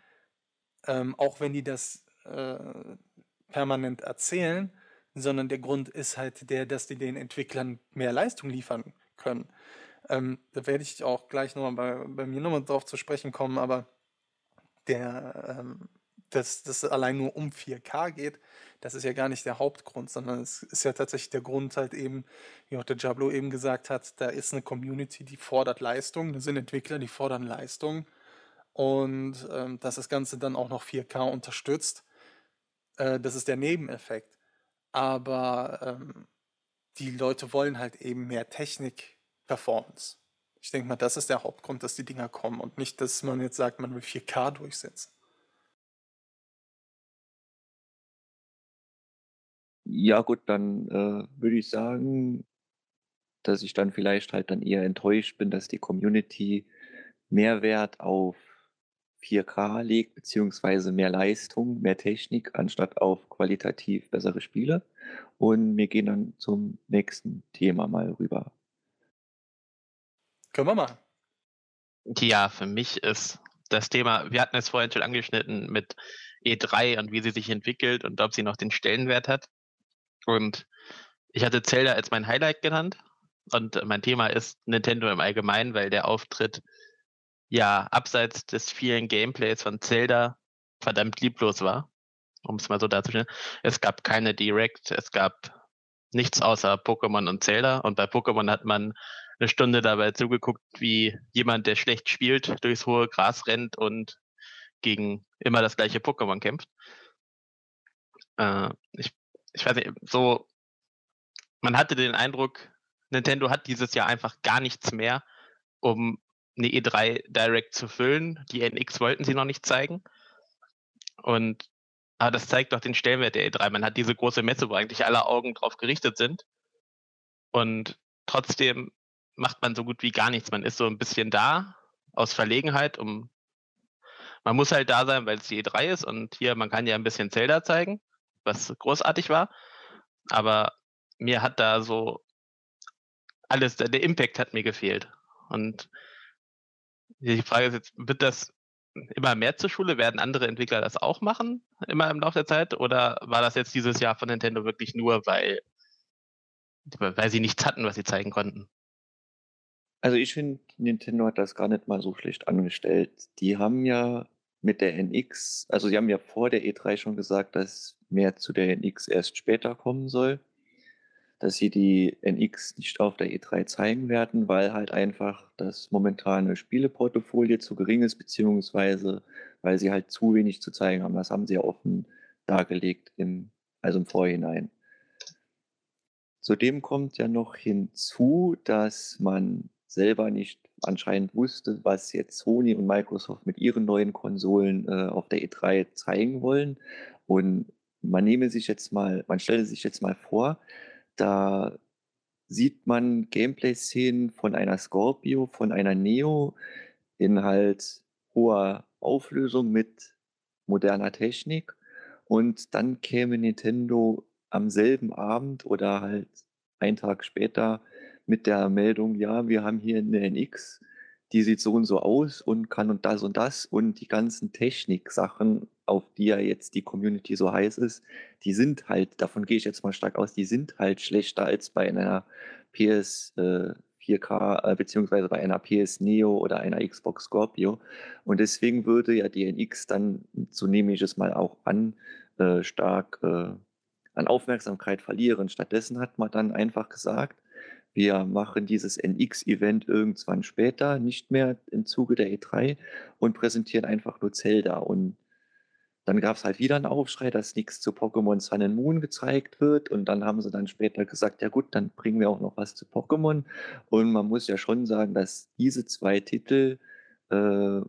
ähm, auch wenn die das äh, permanent erzählen, sondern der Grund ist halt der, dass die den Entwicklern mehr Leistung liefern können. Ähm, da werde ich auch gleich nochmal bei, bei mir nochmal drauf zu sprechen kommen, aber der, ähm, dass das allein nur um 4K geht, das ist ja gar nicht der Hauptgrund, sondern es ist ja tatsächlich der Grund halt eben, wie auch der Jablo eben gesagt hat, da ist eine Community, die fordert Leistung, da sind Entwickler, die fordern Leistung und ähm, dass das Ganze dann auch noch 4K unterstützt, äh, das ist der Nebeneffekt. Aber ähm, die Leute wollen halt eben mehr Technik-Performance. Ich denke mal, das ist der Hauptgrund, dass die Dinger kommen und nicht, dass man jetzt sagt, man will 4K durchsetzen. Ja, gut, dann äh, würde ich sagen, dass ich dann vielleicht halt dann eher enttäuscht bin, dass die Community mehr Wert auf 4K legt, beziehungsweise mehr Leistung, mehr Technik, anstatt auf qualitativ bessere Spiele. Und wir gehen dann zum nächsten Thema mal rüber. Können wir machen. Ja, für mich ist das Thema, wir hatten es vorhin schon angeschnitten mit E3 und wie sie sich entwickelt und ob sie noch den Stellenwert hat. Und ich hatte Zelda als mein Highlight genannt. Und mein Thema ist Nintendo im Allgemeinen, weil der Auftritt ja abseits des vielen Gameplays von Zelda verdammt lieblos war, um es mal so darzustellen. Es gab keine Direct, es gab nichts außer Pokémon und Zelda. Und bei Pokémon hat man eine Stunde dabei zugeguckt, wie jemand, der schlecht spielt, durchs hohe Gras rennt und gegen immer das gleiche Pokémon kämpft. Äh, ich ich weiß nicht, so, man hatte den Eindruck, Nintendo hat dieses Jahr einfach gar nichts mehr, um eine E3 Direct zu füllen. Die NX wollten sie noch nicht zeigen. Und aber das zeigt doch den Stellenwert der E3. Man hat diese große Messe, wo eigentlich alle Augen drauf gerichtet sind. Und trotzdem macht man so gut wie gar nichts. Man ist so ein bisschen da aus Verlegenheit, um man muss halt da sein, weil es die E3 ist und hier, man kann ja ein bisschen Zelda zeigen was großartig war. Aber mir hat da so alles, der Impact hat mir gefehlt. Und die Frage ist jetzt, wird das immer mehr zur Schule? Werden andere Entwickler das auch machen, immer im Laufe der Zeit? Oder war das jetzt dieses Jahr von Nintendo wirklich nur, weil, weil sie nichts hatten, was sie zeigen konnten? Also ich finde, Nintendo hat das gar nicht mal so schlecht angestellt. Die haben ja mit der NX, also sie haben ja vor der E3 schon gesagt, dass mehr zu der NX erst später kommen soll, dass sie die NX nicht auf der E3 zeigen werden, weil halt einfach das momentane Spieleportfolio zu gering ist, beziehungsweise weil sie halt zu wenig zu zeigen haben. Das haben sie ja offen dargelegt, im, also im Vorhinein. Zudem kommt ja noch hinzu, dass man selber nicht anscheinend wusste, was jetzt Sony und Microsoft mit ihren neuen Konsolen äh, auf der E3 zeigen wollen. Und man nehme sich jetzt mal, man stelle sich jetzt mal vor, da sieht man Gameplay-Szenen von einer Scorpio, von einer Neo in halt hoher Auflösung mit moderner Technik und dann käme Nintendo am selben Abend oder halt einen Tag später mit der Meldung, ja, wir haben hier eine NX, die sieht so und so aus und kann und das und das und die ganzen Technik-Sachen, auf die ja jetzt die Community so heiß ist, die sind halt, davon gehe ich jetzt mal stark aus, die sind halt schlechter als bei einer PS äh, 4K äh, beziehungsweise bei einer PS Neo oder einer Xbox Scorpio. Und deswegen würde ja die NX dann, so nehme ich es mal auch an, äh, stark äh, an Aufmerksamkeit verlieren. Stattdessen hat man dann einfach gesagt, wir machen dieses NX-Event irgendwann später, nicht mehr im Zuge der E3 und präsentieren einfach nur Zelda. Und dann gab es halt wieder einen Aufschrei, dass nichts zu Pokémon Sun and Moon gezeigt wird. Und dann haben sie dann später gesagt, ja gut, dann bringen wir auch noch was zu Pokémon. Und man muss ja schon sagen, dass diese zwei Titel äh,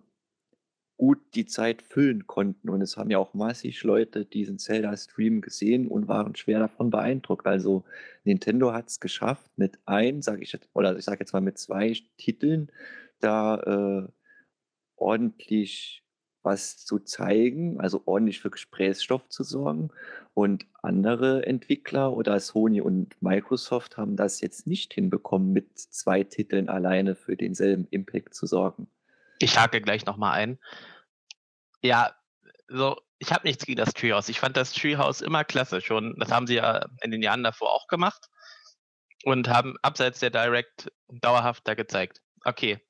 gut die Zeit füllen konnten. Und es haben ja auch massig Leute diesen Zelda-Stream gesehen und waren schwer davon beeindruckt. Also Nintendo hat es geschafft, mit ein, sage ich jetzt, oder ich sage jetzt mal mit zwei Titeln da äh, ordentlich was zu zeigen, also ordentlich für Gesprächsstoff zu sorgen. Und andere Entwickler oder Sony und Microsoft haben das jetzt nicht hinbekommen, mit zwei Titeln alleine für denselben Impact zu sorgen. Ich hake gleich nochmal ein. Ja, so, ich habe nichts gegen das Treehouse. Ich fand das Treehouse immer klasse schon. Das haben sie ja in den Jahren davor auch gemacht und haben abseits der Direct dauerhaft da gezeigt. Okay.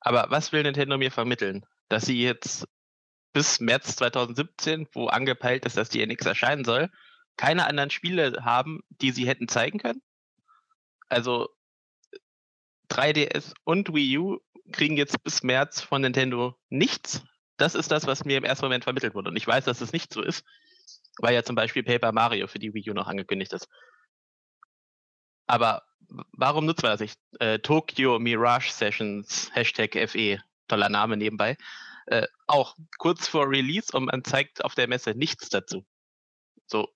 Aber was will Nintendo mir vermitteln? Dass sie jetzt bis März 2017, wo angepeilt ist, dass die NX erscheinen soll, keine anderen Spiele haben, die sie hätten zeigen können? Also 3DS und Wii U kriegen jetzt bis März von Nintendo nichts. Das ist das, was mir im ersten Moment vermittelt wurde. Und ich weiß, dass es nicht so ist, weil ja zum Beispiel Paper Mario für die Wii U noch angekündigt ist. Aber warum nutzt man das nicht? Äh, Tokyo Mirage Sessions, Hashtag FE, toller Name nebenbei. Äh, auch kurz vor Release und man zeigt auf der Messe nichts dazu. So,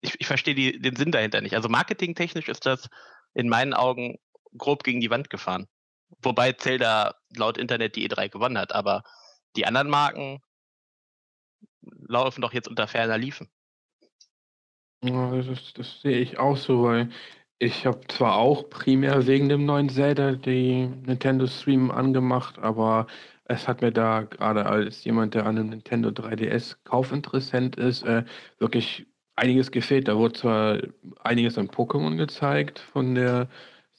ich, ich verstehe den Sinn dahinter nicht. Also marketingtechnisch ist das in meinen Augen grob gegen die Wand gefahren. Wobei Zelda laut Internet die E3 gewonnen hat, aber die anderen Marken laufen doch jetzt unter ferner Liefen. Ja, das, das sehe ich auch so, weil ich habe zwar auch primär wegen dem neuen Zelda die Nintendo Stream angemacht, aber es hat mir da gerade als jemand, der an einem Nintendo 3DS Kaufinteressent ist, äh, wirklich einiges gefehlt. Da wurde zwar einiges an Pokémon gezeigt von der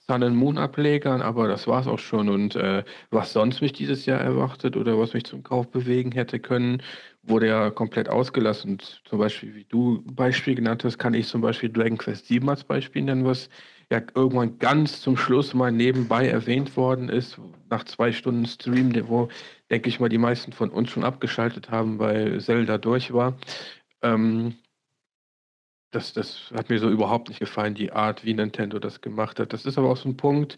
Sun and Moon Ablegern, aber das war es auch schon. Und äh, was sonst mich dieses Jahr erwartet oder was mich zum Kauf bewegen hätte können, wurde ja komplett ausgelassen. Und zum Beispiel, wie du Beispiel genannt hast, kann ich zum Beispiel Dragon Quest 7 als Beispiel nennen, was ja irgendwann ganz zum Schluss mal nebenbei erwähnt worden ist, nach zwei Stunden Stream, wo, denke ich mal, die meisten von uns schon abgeschaltet haben, weil Zelda durch war. Ähm, das, das hat mir so überhaupt nicht gefallen, die Art, wie Nintendo das gemacht hat. Das ist aber auch so ein Punkt,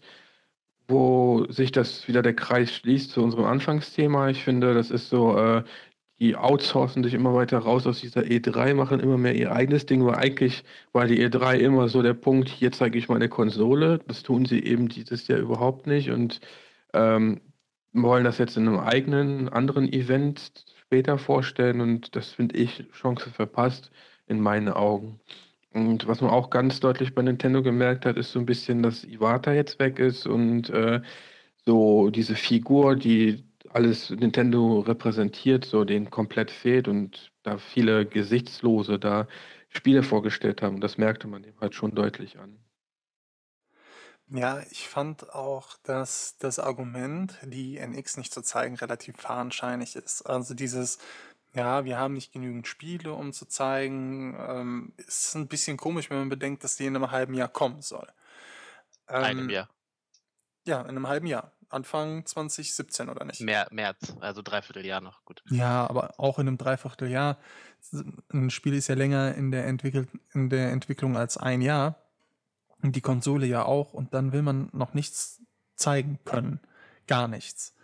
wo sich das wieder der Kreis schließt zu unserem Anfangsthema. Ich finde, das ist so, äh, die outsourcen sich immer weiter raus aus dieser E3, machen immer mehr ihr eigenes Ding, weil eigentlich war die E3 immer so der Punkt, hier zeige ich meine Konsole. Das tun sie eben dieses Jahr überhaupt nicht und ähm, wollen das jetzt in einem eigenen, anderen Event später vorstellen und das finde ich Chance verpasst in meinen Augen. Und was man auch ganz deutlich bei Nintendo gemerkt hat, ist so ein bisschen, dass Iwata jetzt weg ist und äh, so diese Figur, die alles Nintendo repräsentiert, so den komplett fehlt und da viele Gesichtslose da Spiele vorgestellt haben. Das merkte man dem halt schon deutlich an. Ja, ich fand auch, dass das Argument, die NX nicht zu zeigen, relativ fadenscheinig ist. Also dieses, ja, wir haben nicht genügend Spiele, um zu zeigen. Ähm, ist ein bisschen komisch, wenn man bedenkt, dass die in einem halben Jahr kommen soll. Einem Ähm, Jahr. ja, in einem halben Jahr. Anfang 2017 oder nicht? Mehr, März, also dreiviertel Jahr noch. Gut. Ja, aber auch in einem Dreivierteljahr. Ein Spiel ist ja länger in der, entwickelt, in der Entwicklung als ein Jahr. Und die Konsole ja auch. Und dann will man noch nichts zeigen können. Gar nichts.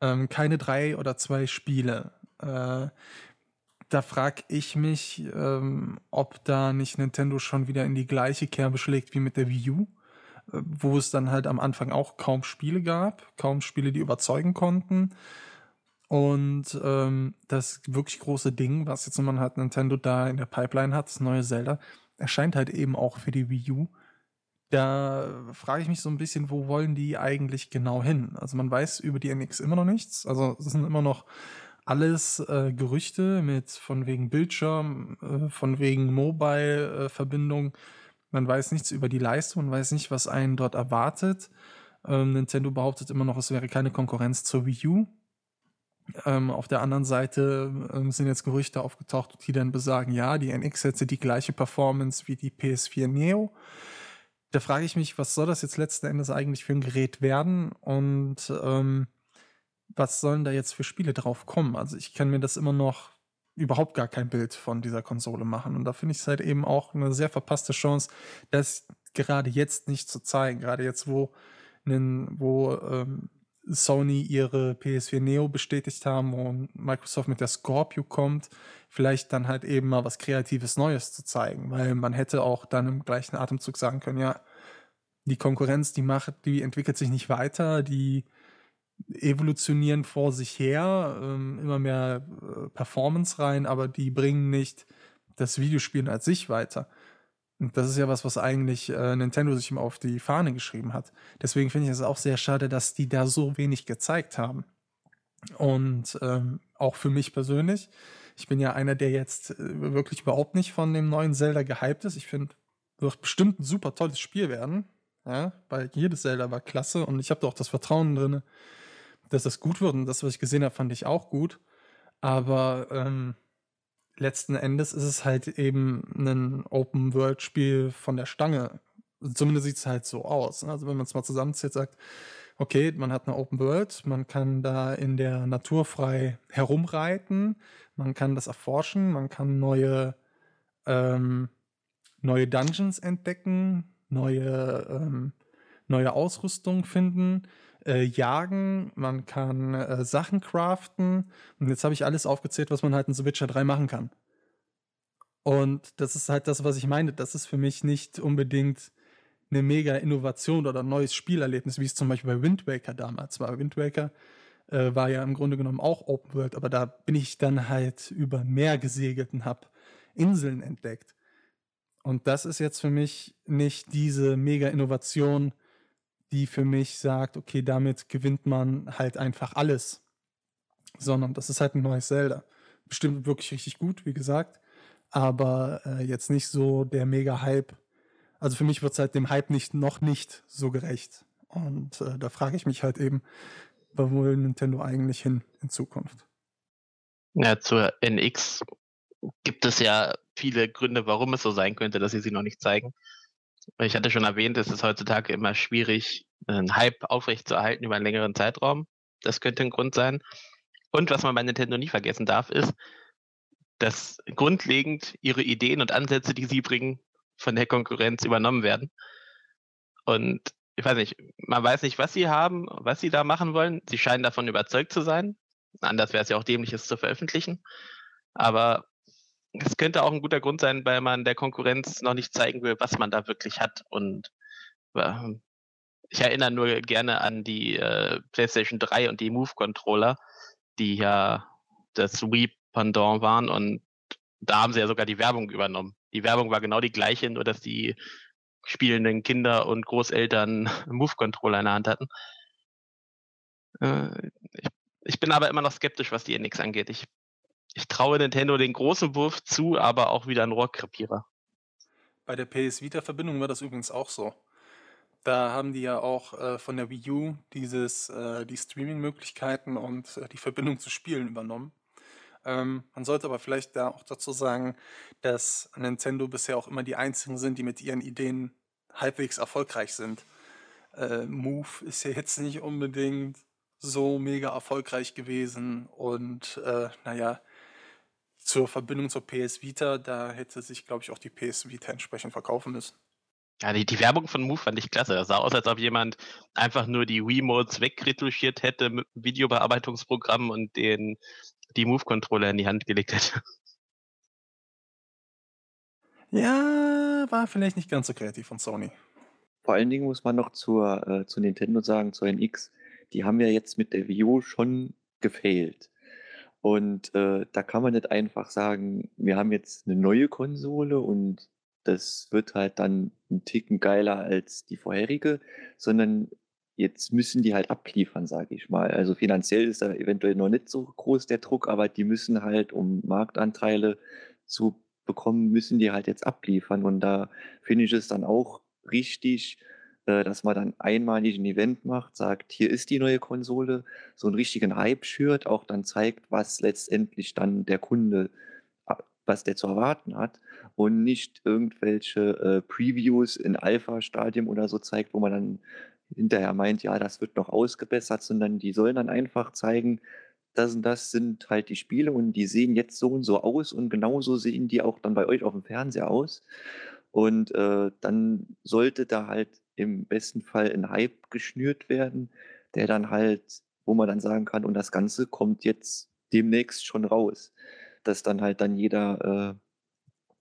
Ähm, keine drei oder zwei Spiele. Äh, da frage ich mich, ähm, ob da nicht Nintendo schon wieder in die gleiche Kerbe schlägt wie mit der Wii U, äh, wo es dann halt am Anfang auch kaum Spiele gab, kaum Spiele, die überzeugen konnten. Und ähm, das wirklich große Ding, was jetzt man halt Nintendo da in der Pipeline hat, das neue Zelda, erscheint halt eben auch für die Wii U. da frage ich mich so ein bisschen, wo wollen die eigentlich genau hin? Also man weiß über die NX immer noch nichts. Also es sind immer noch alles äh, Gerüchte mit von wegen Bildschirm, äh, von wegen Mobile-Verbindung. man weiß nichts über die Leistung, man weiß nicht, was einen dort erwartet. Ähm, Nintendo behauptet immer noch, es wäre keine Konkurrenz zur Wii U. Ähm, auf der anderen Seite ähm, sind jetzt Gerüchte aufgetaucht, die dann besagen, ja, die NX hätte die gleiche Performance wie die PS4 Neo. Da frage ich mich, was soll das jetzt letzten Endes eigentlich für ein Gerät werden und ähm, was sollen da jetzt für Spiele drauf kommen? Also ich kann mir das immer noch überhaupt gar kein Bild von dieser Konsole machen. Und da finde ich es halt eben auch eine sehr verpasste Chance, das gerade jetzt nicht zu zeigen. Gerade jetzt, wo, wo ähm, Sony ihre PS4 Neo bestätigt haben und Microsoft mit der Scorpio kommt, vielleicht dann halt eben mal was Kreatives Neues zu zeigen, weil man hätte auch dann im gleichen Atemzug sagen können, ja, die Konkurrenz, die macht, die entwickelt sich nicht weiter, die evolutionieren vor sich her, ähm, immer mehr äh, Performance rein, aber die bringen nicht das Videospielen als sich weiter. Und das ist ja was, was eigentlich äh, Nintendo sich immer auf die Fahne geschrieben hat. Deswegen finde ich es auch sehr schade, dass die da so wenig gezeigt haben. Und ähm, auch für mich persönlich, ich bin ja einer, der jetzt äh, wirklich überhaupt nicht von dem neuen Zelda gehypt ist. Ich finde, wird bestimmt ein super tolles Spiel werden. Ja, weil jedes Zelda war klasse und ich habe da auch das Vertrauen drin, dass das gut wird. Und das, was ich gesehen habe, fand ich auch gut. Aber ähm, letzten Endes ist es halt eben ein Open-World-Spiel von der Stange. Zumindest sieht es halt so aus. Ne? Also wenn man es mal zusammenzählt, sagt, okay, man hat eine Open World, man kann da in der Natur frei herumreiten, man kann das erforschen, man kann neue, ähm, neue Dungeons entdecken, neue, ähm, neue Ausrüstung finden, äh, jagen, man kann äh, Sachen craften. Und jetzt habe ich alles aufgezählt, was man halt in The Witcher 3 machen kann. Und das ist halt das, was ich meine. Das ist für mich nicht unbedingt eine mega Innovation oder ein neues Spielerlebnis, wie es zum Beispiel bei Wind Waker damals war. Wind Waker äh, war ja im Grunde genommen auch Open World, aber da bin ich dann halt über Meer gesegelt und habe Inseln entdeckt. Und das ist jetzt für mich nicht diese mega Innovation, die für mich sagt, okay, damit gewinnt man halt einfach alles. Sondern das ist halt ein neues Zelda. Bestimmt wirklich richtig gut, wie gesagt. Aber äh, jetzt nicht so der Mega-Hype. Also für mich wird es halt dem Hype nicht, noch nicht so gerecht. Und äh, da frage ich mich halt eben, wo will Nintendo eigentlich hin in Zukunft? Ja, zur NX gibt es ja viele Gründe, warum es so sein könnte, dass sie sie noch nicht zeigen. Ich hatte schon erwähnt, es ist heutzutage immer schwierig, einen Hype aufrechtzuerhalten über einen längeren Zeitraum. Das könnte ein Grund sein. Und was man bei Nintendo nie vergessen darf, ist, dass grundlegend ihre Ideen und Ansätze, die sie bringen, von der Konkurrenz übernommen werden. Und ich weiß nicht, man weiß nicht, was sie haben, was sie da machen wollen. Sie scheinen davon überzeugt zu sein. Anders wäre es ja auch dämlich, es zu veröffentlichen. Aber es könnte auch ein guter Grund sein, weil man der Konkurrenz noch nicht zeigen will, was man da wirklich hat. Und äh, ich erinnere nur gerne an die äh, PlayStation 3 und die Move-Controller, die ja das Wii-Pendant waren. Und da haben sie ja sogar die Werbung übernommen. Die Werbung war genau die gleiche, nur dass die spielenden Kinder und Großeltern Move-Controller in der Hand hatten. Äh, ich, ich bin aber immer noch skeptisch, was die NX angeht. Ich ich traue Nintendo den großen Wurf zu, aber auch wieder ein Rohrkrepierer. Bei der PS Vita-Verbindung war das übrigens auch so. Da haben die ja auch äh, von der Wii U dieses, äh, die Streaming-Möglichkeiten und äh, die Verbindung zu Spielen übernommen. Ähm, man sollte aber vielleicht da auch dazu sagen, dass Nintendo bisher auch immer die einzigen sind, die mit ihren Ideen halbwegs erfolgreich sind. Äh, Move ist ja jetzt nicht unbedingt so mega erfolgreich gewesen und äh, naja, zur Verbindung zur PS Vita, da hätte sich, glaube ich, auch die PS Vita entsprechend verkaufen müssen. Ja, die, die Werbung von Move fand ich klasse. Das sah aus, als ob jemand einfach nur die Wii-Modes wegretuschiert hätte mit einem Videobearbeitungsprogramm und den, die Move-Controller in die Hand gelegt hätte. Ja, war vielleicht nicht ganz so kreativ von Sony. Vor allen Dingen muss man noch zur, äh, zu Nintendo sagen, zur NX. Die haben ja jetzt mit der Wii U schon gefailt. Und äh, da kann man nicht einfach sagen, wir haben jetzt eine neue Konsole und das wird halt dann ein Ticken geiler als die vorherige, sondern jetzt müssen die halt abliefern, sage ich mal. Also finanziell ist da eventuell noch nicht so groß der Druck, aber die müssen halt, um Marktanteile zu bekommen, müssen die halt jetzt abliefern. Und da finde ich es dann auch richtig, dass man dann einmalig ein Event macht, sagt, hier ist die neue Konsole, so einen richtigen Hype schürt, auch dann zeigt, was letztendlich dann der Kunde, was der zu erwarten hat und nicht irgendwelche äh, Previews in Alpha-Stadium oder so zeigt, wo man dann hinterher meint, ja, das wird noch ausgebessert, sondern die sollen dann einfach zeigen, das und das sind halt die Spiele und die sehen jetzt so und so aus und genauso sehen die auch dann bei euch auf dem Fernseher aus. Und äh, dann sollte da halt im besten Fall ein Hype geschnürt werden, der dann halt, wo man dann sagen kann, und das Ganze kommt jetzt demnächst schon raus, dass dann halt dann jeder äh,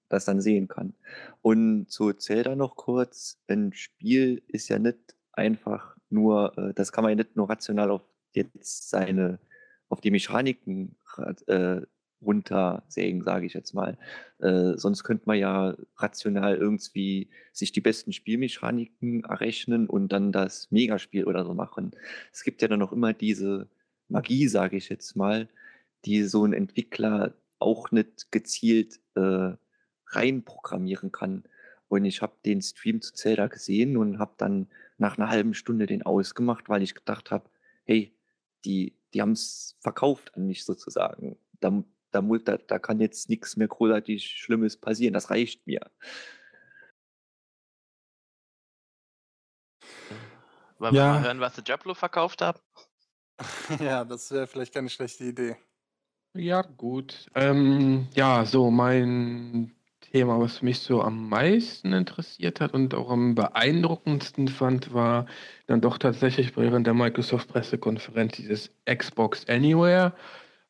das dann sehen kann. Und zu Zelda noch kurz, ein Spiel ist ja nicht einfach nur, äh, das kann man ja nicht nur rational auf jetzt seine, auf die Mechaniken äh, runtersägen, sage ich jetzt mal. Äh, sonst könnte man ja rational irgendwie sich die besten Spielmechaniken errechnen und dann das Megaspiel oder so machen. Es gibt ja dann noch immer diese Magie, sage ich jetzt mal, die so ein Entwickler auch nicht gezielt äh, reinprogrammieren kann. Und ich habe den Stream zu Zelda gesehen und habe dann nach einer halben Stunde den ausgemacht, weil ich gedacht habe, hey, die, die haben es verkauft an mich sozusagen. Da, da, da, da kann jetzt nichts mehr großartig Schlimmes passieren. Das reicht mir. Wollen wir mal hören, was der Diablo verkauft hat? ja, das wäre vielleicht keine schlechte Idee. Ja, gut. Ähm, ja, so mein Thema, was mich so am meisten interessiert hat und auch am beeindruckendsten fand, war dann doch tatsächlich während der Microsoft-Pressekonferenz dieses Xbox Anywhere.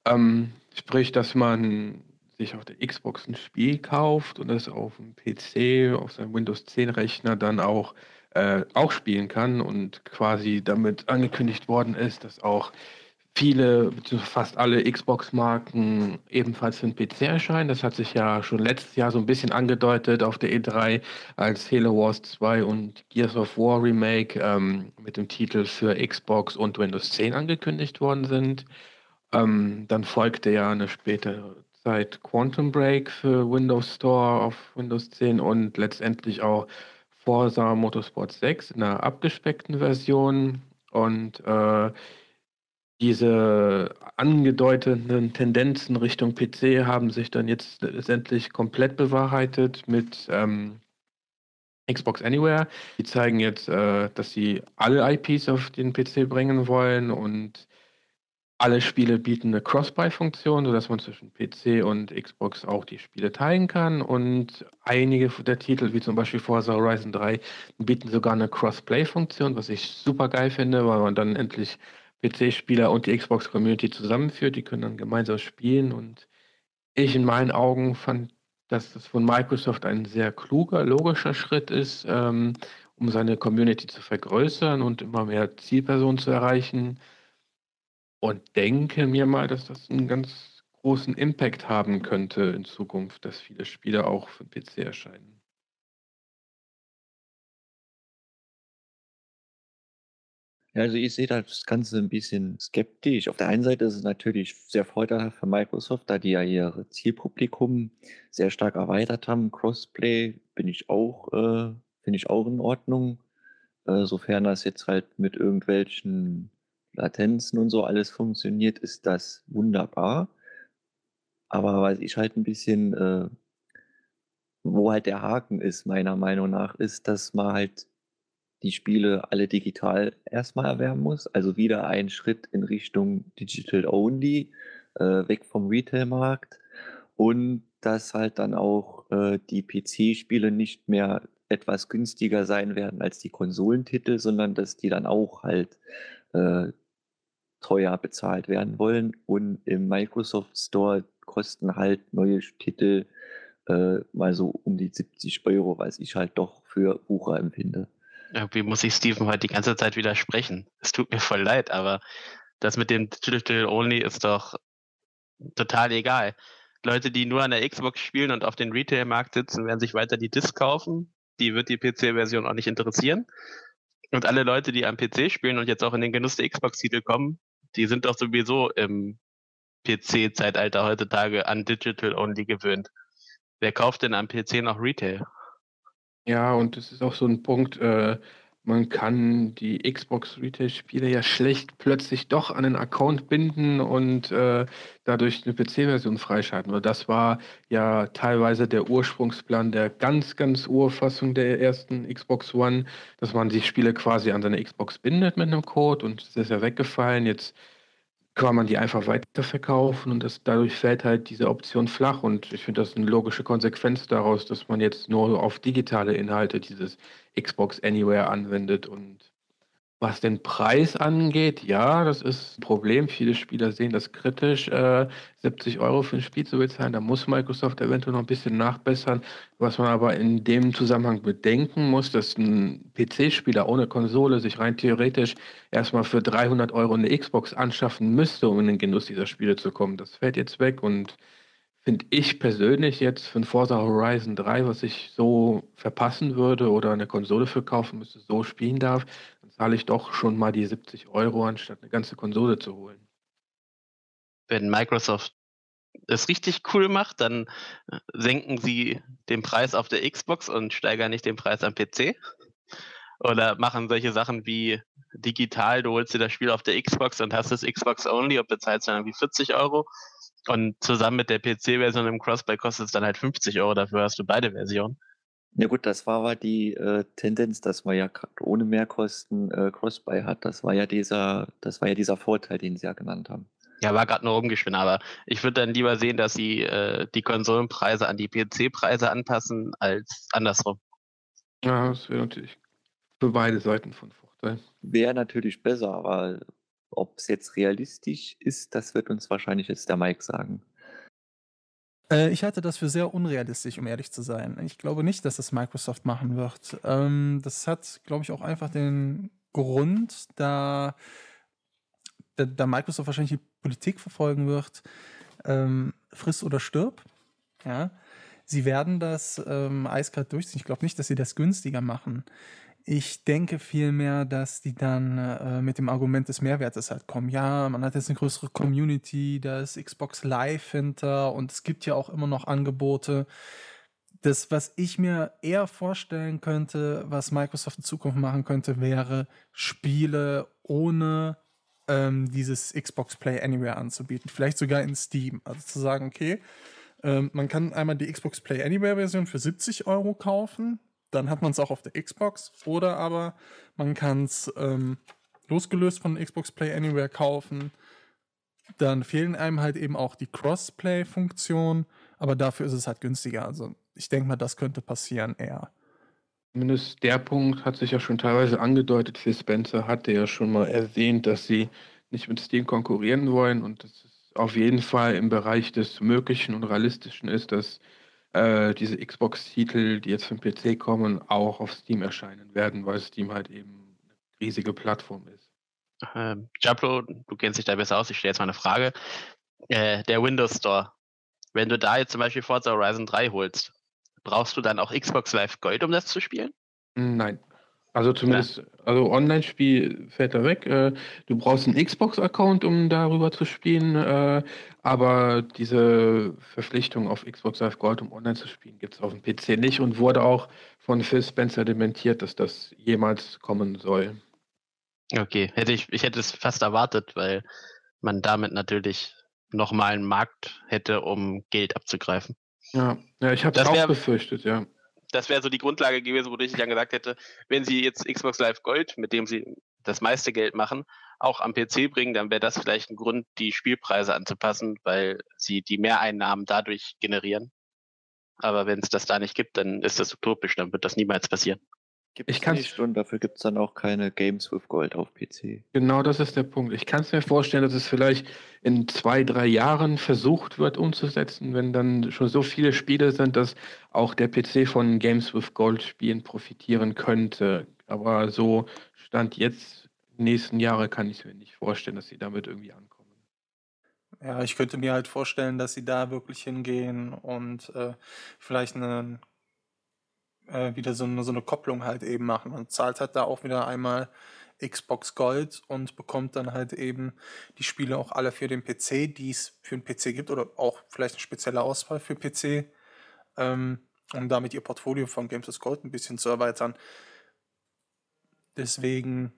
Ähm, Sprich, dass man sich auf der Xbox ein Spiel kauft und es auf dem PC, auf seinem Windows 10 Rechner dann auch, äh, auch spielen kann und quasi damit angekündigt worden ist, dass auch viele, fast alle Xbox-Marken ebenfalls für den PC erscheinen. Das hat sich ja schon letztes Jahr so ein bisschen angedeutet auf der E3, als Halo Wars 2 und Gears of War Remake ähm, mit dem Titel für Xbox und Windows 10 angekündigt worden sind. Ähm, dann folgte ja eine spätere Zeit Quantum Break für Windows Store auf Windows 10 und letztendlich auch Forza Motorsport 6 in einer abgespeckten Version. Und äh, diese angedeuteten Tendenzen Richtung PC haben sich dann jetzt letztendlich komplett bewahrheitet mit ähm, Xbox Anywhere. Die zeigen jetzt, äh, dass sie alle IPs auf den PC bringen wollen und alle Spiele bieten eine Cross-Buy-Funktion, sodass man zwischen PC und Xbox auch die Spiele teilen kann. Und einige der Titel, wie zum Beispiel Forza Horizon 3, bieten sogar eine Cross-Play-Funktion, was ich super geil finde, weil man dann endlich PC-Spieler und die Xbox-Community zusammenführt. Die können dann gemeinsam spielen. Und ich in meinen Augen fand, dass das von Microsoft ein sehr kluger, logischer Schritt ist, ähm, um seine Community zu vergrößern und immer mehr Zielpersonen zu erreichen und denke mir mal, dass das einen ganz großen Impact haben könnte in Zukunft, dass viele Spiele auch für PC erscheinen. Also ich sehe das Ganze ein bisschen skeptisch. Auf der einen Seite ist es natürlich sehr vorteilhaft für Microsoft, da die ja ihr Zielpublikum sehr stark erweitert haben. Crossplay bin ich auch, äh, finde ich auch in Ordnung, äh, sofern das jetzt halt mit irgendwelchen Latenzen und so alles funktioniert, ist das wunderbar. Aber was ich halt ein bisschen, äh, wo halt der Haken ist, meiner Meinung nach, ist, dass man halt die Spiele alle digital erstmal erwerben muss. Also wieder ein Schritt in Richtung Digital Only, äh, weg vom Retail-Markt. Und dass halt dann auch äh, die PC-Spiele nicht mehr etwas günstiger sein werden als die Konsolentitel, sondern dass die dann auch halt äh, teuer bezahlt werden wollen. Und im Microsoft Store kosten halt neue Titel äh, mal so um die 70 Euro, was ich halt doch für Bucher empfinde. Irgendwie muss ich Steven heute die ganze Zeit widersprechen. Es tut mir voll leid, aber das mit dem Digital Only ist doch total egal. Leute, die nur an der Xbox spielen und auf den Retail-Markt sitzen, werden sich weiter die Disc kaufen. Die wird die PC-Version auch nicht interessieren. Und alle Leute, die am PC spielen und jetzt auch in den Genuss der Xbox-Titel kommen, die sind doch sowieso im PC-Zeitalter heutzutage an Digital-Only gewöhnt. Wer kauft denn am PC noch Retail? Ja, und das ist auch so ein Punkt, äh, man kann die Xbox Retail-Spiele ja schlecht plötzlich doch an einen Account binden und äh, dadurch eine PC-Version freischalten. Oder das war ja teilweise der Ursprungsplan der ganz, ganz Urfassung der ersten Xbox One, dass man die Spiele quasi an seine Xbox bindet mit einem Code und das ist ja weggefallen. Jetzt kann man die einfach weiterverkaufen und das, dadurch fällt halt diese Option flach. Und ich finde das eine logische Konsequenz daraus, dass man jetzt nur auf digitale Inhalte dieses Xbox Anywhere anwendet. Und was den Preis angeht, ja, das ist ein Problem. Viele Spieler sehen das kritisch, äh, 70 Euro für ein Spiel zu bezahlen. Da muss Microsoft eventuell noch ein bisschen nachbessern. Was man aber in dem Zusammenhang bedenken muss, dass ein PC-Spieler ohne Konsole sich rein theoretisch erstmal für 300 Euro eine Xbox anschaffen müsste, um in den Genuss dieser Spiele zu kommen. Das fällt jetzt weg und finde ich persönlich jetzt für ein Forza Horizon 3, was ich so verpassen würde oder eine Konsole für kaufen müsste, so spielen darf, zahle ich doch schon mal die 70 Euro, anstatt eine ganze Konsole zu holen. Wenn Microsoft es richtig cool macht, dann äh, senken sie den Preis auf der Xbox und steigern nicht den Preis am PC. Oder machen solche Sachen wie digital, du holst dir das Spiel auf der Xbox und hast es Xbox Only und bezahlst dann irgendwie 40 Euro und zusammen mit der PC-Version im Crossplay kostet es dann halt 50 Euro, dafür hast du beide Versionen. Ja gut, das war aber die äh, Tendenz, dass man ja ohne Mehrkosten äh, Crossbuy hat. Das war ja dieser, das war ja dieser Vorteil, den sie ja genannt haben. Ja, war gerade nur rumgeschwindet, aber ich würde dann lieber sehen, dass sie äh, die Konsolenpreise an die PC-Preise anpassen, als andersrum. Ja, das wäre natürlich für beide Seiten von Vorteil. Wäre natürlich besser, aber ob es jetzt realistisch ist, das wird uns wahrscheinlich jetzt der Mike sagen. Äh, ich halte das für sehr unrealistisch, um ehrlich zu sein. Ich glaube nicht, dass das Microsoft machen wird. Ähm, das hat, glaube ich, auch einfach den Grund, da, da, Microsoft wahrscheinlich die Politik verfolgen wird, ähm, friss oder stirb. Ja. Sie werden das ähm, eiskalt durchziehen. Ich glaube nicht, dass sie das günstiger machen. Ich denke vielmehr, dass die dann äh, mit dem Argument des Mehrwertes halt kommen. Ja, man hat jetzt eine größere Community, da ist Xbox Live hinter und es gibt ja auch immer noch Angebote. Das, was ich mir eher vorstellen könnte, was Microsoft in Zukunft machen könnte, wäre Spiele ohne ähm, dieses Xbox Play Anywhere anzubieten. Vielleicht sogar in Steam. Also zu sagen, okay, ähm, man kann einmal die Xbox Play Anywhere Version für 70 Euro kaufen dann hat man es auch auf der Xbox. Oder aber man kann es ähm, losgelöst von Xbox Play Anywhere kaufen. Dann fehlen einem halt eben auch die Crossplay-Funktion, aber dafür ist es halt günstiger. Also ich denke mal, das könnte passieren eher. Zumindest der Punkt hat sich ja schon teilweise angedeutet. Phil Spencer hatte ja schon mal erwähnt, dass sie nicht mit Steam konkurrieren wollen und dass es auf jeden Fall im Bereich des Möglichen und Realistischen ist, dass äh, diese Xbox-Titel, die jetzt den PC kommen, auch auf Steam erscheinen werden, weil Steam halt eben eine riesige Plattform ist. Ähm, Jablo, du kennst dich da besser aus, ich stelle jetzt mal eine Frage. Äh, der Windows Store, wenn du da jetzt zum Beispiel Forza Horizon 3 holst, brauchst du dann auch Xbox Live Gold, um das zu spielen? Nein. Also zumindest, ja. also Online-Spiel fällt da weg. Äh, du brauchst einen Xbox-Account, um darüber zu spielen, äh, aber diese Verpflichtung auf Xbox Live Gold, um online zu spielen, gibt es auf dem PC nicht und wurde auch von Phil Spencer dementiert, dass das jemals kommen soll. Okay, hätte ich, ich hätte es fast erwartet, weil man damit natürlich nochmal einen Markt hätte, um Geld abzugreifen. Ja, ja ich habe es auch befürchtet, ja das wäre so die Grundlage gewesen, wodurch ich dann gesagt hätte, wenn sie jetzt Xbox Live Gold, mit dem sie das meiste Geld machen, auch am PC bringen, dann wäre das vielleicht ein Grund, die Spielpreise anzupassen, weil sie die Mehreinnahmen dadurch generieren. Aber wenn es das da nicht gibt, dann ist das utopisch, dann wird das niemals passieren. Gibt ich nicht und dafür gibt es dann auch keine Games with Gold auf PC. Genau das ist der Punkt. Ich kann es mir vorstellen, dass es vielleicht in zwei, drei Jahren versucht wird umzusetzen, wenn dann schon so viele Spiele sind, dass auch der PC von Games with Gold Spielen profitieren könnte. Aber so Stand jetzt, nächsten Jahre, kann ich mir nicht vorstellen, dass sie damit irgendwie ankommen. Ja, ich könnte mir halt vorstellen, dass sie da wirklich hingehen und äh, vielleicht eine, äh, wieder so eine, so eine Kopplung halt eben machen. Man zahlt halt da auch wieder einmal Xbox Gold und bekommt dann halt eben die Spiele auch alle für den PC, die es für den PC gibt oder auch vielleicht eine spezielle Auswahl für PC, ähm, um damit ihr Portfolio von Games of Gold ein bisschen zu erweitern. Deswegen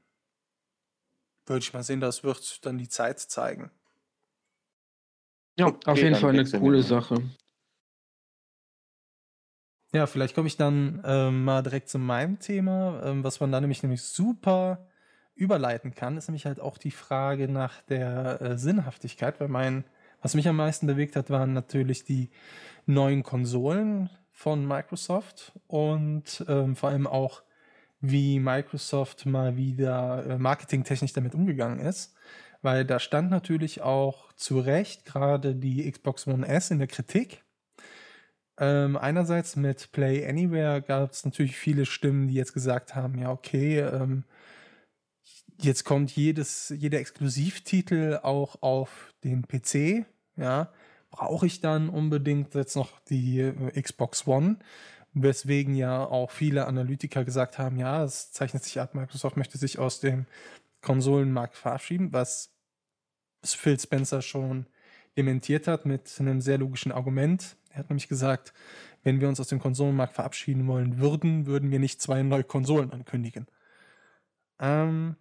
würde ich mal sehen, das wird dann die Zeit zeigen. Ja, auf Okay, jeden dann Fall eine coole. Sache. Ja, vielleicht komme ich dann ähm, mal direkt zu meinem Thema, ähm, was man da nämlich nämlich super überleiten kann, ist nämlich halt auch die Frage nach der äh, Sinnhaftigkeit, weil mein, was mich am meisten bewegt hat, waren natürlich die neuen Konsolen von Microsoft und ähm, vor allem auch, wie Microsoft mal wieder äh, marketingtechnisch damit umgegangen ist. Weil da stand natürlich auch zu Recht gerade die Xbox One S in der Kritik. Ähm, einerseits mit Play Anywhere gab es natürlich viele Stimmen, die jetzt gesagt haben, ja, okay, ähm, jetzt kommt jedes, jeder Exklusivtitel auch auf den PC, ja, brauche ich dann unbedingt jetzt noch die äh, Xbox One, weswegen ja auch viele Analytiker gesagt haben, ja, es zeichnet sich ab, Microsoft möchte sich aus dem Konsolenmarkt verabschieden, was Phil Spencer schon dementiert hat mit einem sehr logischen Argument. Er hat nämlich gesagt, wenn wir uns aus dem Konsolenmarkt verabschieden wollen würden, würden wir nicht zwei neue Konsolen ankündigen. Ähm,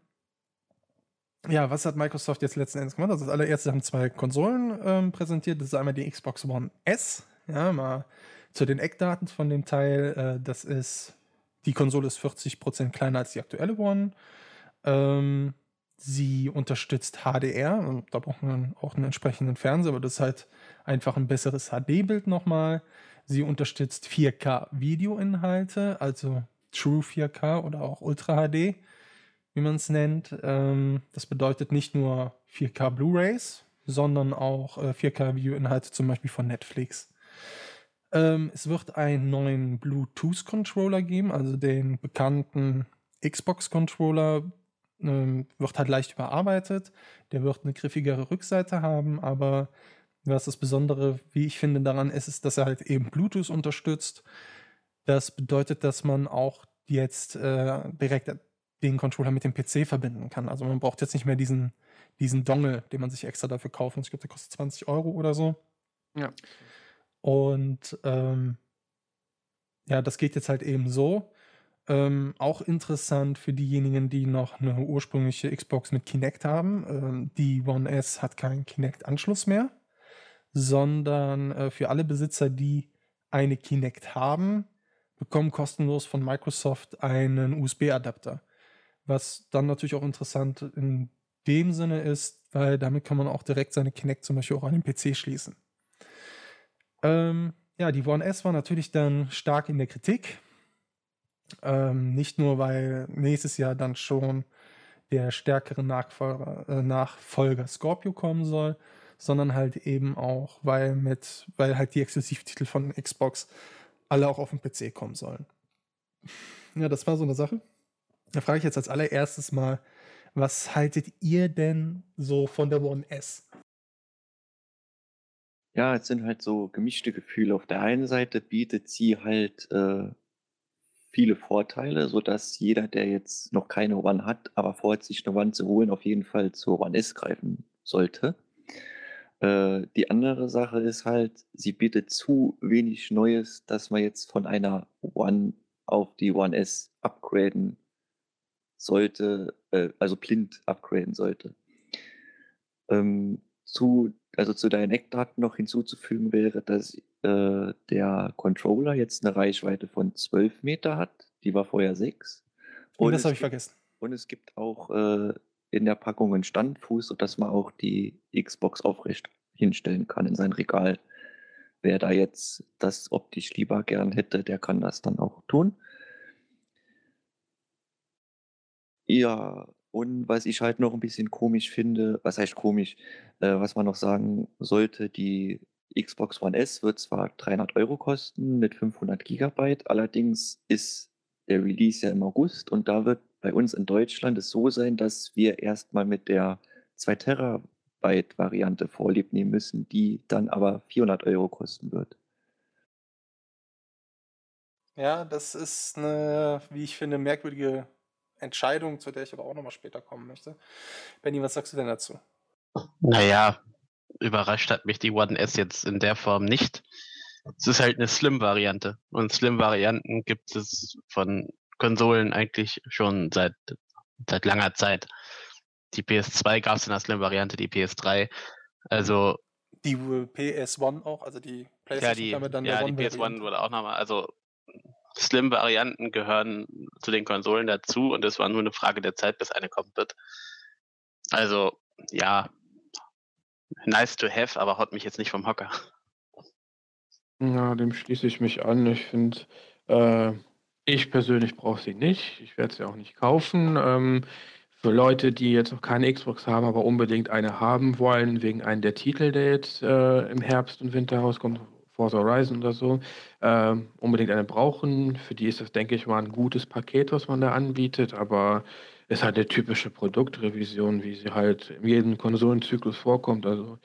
ja, was hat Microsoft jetzt letzten Endes gemacht? Also das allererste haben zwei Konsolen ähm, präsentiert. Das ist einmal die Xbox One S. Ja, mal zu den Eckdaten von dem Teil. Äh, das ist, die Konsole ist 40% kleiner als die aktuelle One. Ähm, sie unterstützt HDR. Da braucht man auch einen entsprechenden Fernseher, aber das ist halt einfach ein besseres HD-Bild nochmal. Sie unterstützt 4K-Videoinhalte, also True 4K oder auch Ultra HD wie man es nennt. Ähm, das bedeutet nicht nur 4K Blu-rays, sondern auch äh, 4K-Videoinhalte zum Beispiel von Netflix. Ähm, es wird einen neuen Bluetooth-Controller geben, also den bekannten Xbox-Controller ähm, wird halt leicht überarbeitet. Der wird eine griffigere Rückseite haben, aber was das Besondere, wie ich finde, daran ist, ist, dass er halt eben Bluetooth unterstützt. Das bedeutet, dass man auch jetzt äh, direkt den Controller mit dem PC verbinden kann. Also man braucht jetzt nicht mehr diesen, diesen Dongle, den man sich extra dafür kauft. Und ich glaube, der kostet 20 Euro oder so. Ja. Und ähm, ja, das geht jetzt halt eben so. Ähm, auch interessant für diejenigen, die noch eine ursprüngliche Xbox mit Kinect haben. Ähm, die One S hat keinen Kinect-Anschluss mehr, sondern äh, für alle Besitzer, die eine Kinect haben, bekommen kostenlos von Microsoft einen USB-Adapter. Was dann natürlich auch interessant in dem Sinne ist, weil damit kann man auch direkt seine Kinect zum Beispiel auch an den PC schließen. Ähm, ja, die One S war natürlich dann stark in der Kritik. Ähm, nicht nur, weil nächstes Jahr dann schon der stärkere Nachfolger, äh, Nachfolger Scorpio kommen soll, sondern halt eben auch, weil mit, weil halt die Exklusivtitel von Xbox alle auch auf dem PC kommen sollen. Ja, das war so eine Sache. Da frage ich jetzt als allererstes mal, was haltet ihr denn so von der One S? Ja, es sind halt so gemischte Gefühle. Auf der einen Seite bietet sie halt äh, viele Vorteile, sodass jeder, der jetzt noch keine One hat, aber vorhat, sich eine One zu holen, auf jeden Fall zur One S greifen sollte. Äh, die andere Sache ist halt, sie bietet zu wenig Neues, dass man jetzt von einer One auf die One S upgraden sollte, äh, also blind upgraden sollte. Ähm, zu, also zu deinen Eckdaten noch hinzuzufügen wäre, dass äh, der Controller jetzt eine Reichweite von 12 Meter hat. Die war vorher 6. Und das habe ich vergessen. Und es gibt auch äh, in der Packung einen Standfuß, sodass man auch die Xbox aufrecht hinstellen kann in sein Regal. Wer da jetzt das optisch lieber gern hätte, der kann das dann auch tun. Ja, und was ich halt noch ein bisschen komisch finde, was heißt komisch, äh, was man noch sagen sollte, die Xbox One S wird zwar 300 Euro kosten mit 500 Gigabyte, allerdings ist der Release ja im August und da wird bei uns in Deutschland es so sein, dass wir erstmal mit der 2 Terabyte Terabyte-Variante vorlieb nehmen müssen, die dann aber 400 Euro kosten wird. Ja, das ist eine, wie ich finde, merkwürdige Entscheidung, zu der ich aber auch nochmal später kommen möchte. Benny, was sagst du denn dazu? Naja, überrascht hat mich die One S jetzt in der Form nicht. Es ist halt eine Slim-Variante. Und Slim-Varianten gibt es von Konsolen eigentlich schon seit, seit langer Zeit. Die PS2 gab es in der Slim-Variante, die PS3. Also. Die PS1 auch, also die PlayStation ja, die, dann ja, die PS1 wurde auch nochmal, also Slim-Varianten gehören zu den Konsolen dazu und es war nur eine Frage der Zeit, bis eine kommen wird. Also, ja, nice to have, aber haut mich jetzt nicht vom Hocker. Ja, dem schließe ich mich an. Ich finde, äh, ich persönlich brauche sie nicht. Ich werde sie auch nicht kaufen. Ähm, für Leute, die jetzt noch keine Xbox haben, aber unbedingt eine haben wollen, wegen einem der Titel, der jetzt äh, im Herbst und Winter rauskommt, Forza Horizon oder so, äh, unbedingt eine brauchen. Für die ist das, denke ich mal, ein gutes Paket, was man da anbietet, aber ist halt eine typische Produktrevision, wie sie halt in jedem Konsolenzyklus vorkommt. Also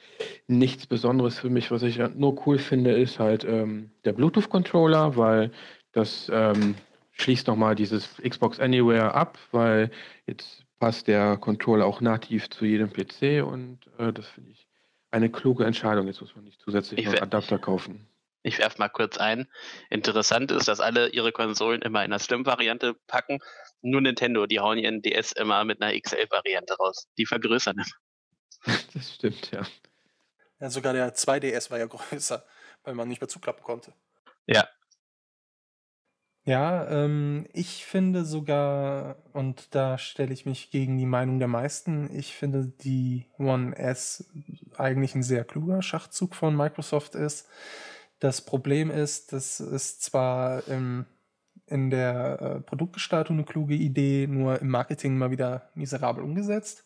nichts Besonderes für mich. Was ich nur cool finde, ist halt ähm, der Bluetooth-Controller, weil das ähm, schließt nochmal dieses Xbox Anywhere ab, weil jetzt passt der Controller auch nativ zu jedem PC und äh, das finde ich eine kluge Entscheidung. Jetzt muss man nicht zusätzlich noch Adapter kaufen. Ich werfe mal kurz ein. Interessant ist, dass alle ihre Konsolen immer in der Slim-Variante packen nur Nintendo, die hauen ihren DS immer mit einer XL-Variante raus. Die vergrößern immer. Das stimmt, ja. Ja, sogar der 2DS war ja größer, weil man nicht mehr zuklappen konnte. Ja. Ja, ähm, ich finde sogar, und da stelle ich mich gegen die Meinung der meisten, ich finde die One S eigentlich ein sehr kluger Schachzug von Microsoft ist. Das Problem ist, dass es zwar im in der äh, Produktgestaltung eine kluge Idee, nur im Marketing mal wieder miserabel umgesetzt.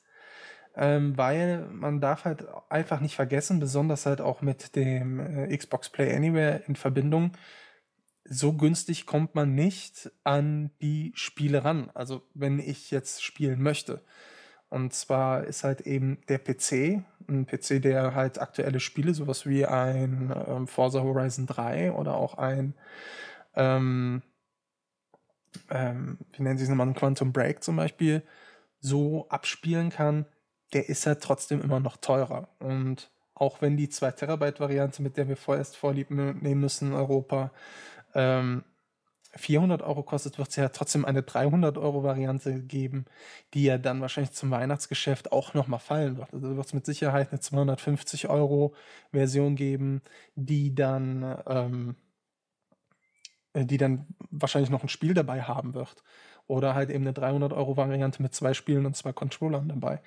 Ähm, weil man darf halt einfach nicht vergessen, besonders halt auch mit dem äh, Xbox Play Anywhere in Verbindung, so günstig kommt man nicht an die Spiele ran. Also wenn ich jetzt spielen möchte. Und zwar ist halt eben der PC, ein PC, der halt aktuelle Spiele, sowas wie ein ähm, Forza Horizon 3 oder auch ein ähm, ähm, wie nennen sie es nochmal, ein Quantum Break zum Beispiel, so abspielen kann, der ist halt trotzdem immer noch teurer. Und auch wenn die 2 Terabyte Variante, mit der wir vorerst vorlieb nehmen müssen in Europa, ähm, 400 Euro kostet, wird es ja trotzdem eine 300 Euro Variante geben, die ja dann wahrscheinlich zum Weihnachtsgeschäft auch nochmal fallen wird. Also wird es mit Sicherheit eine 250 Euro Version geben, die dann ähm, äh, die dann wahrscheinlich noch ein Spiel dabei haben wird. Oder halt eben eine 300-Euro-Variante mit zwei Spielen und zwei Controllern dabei.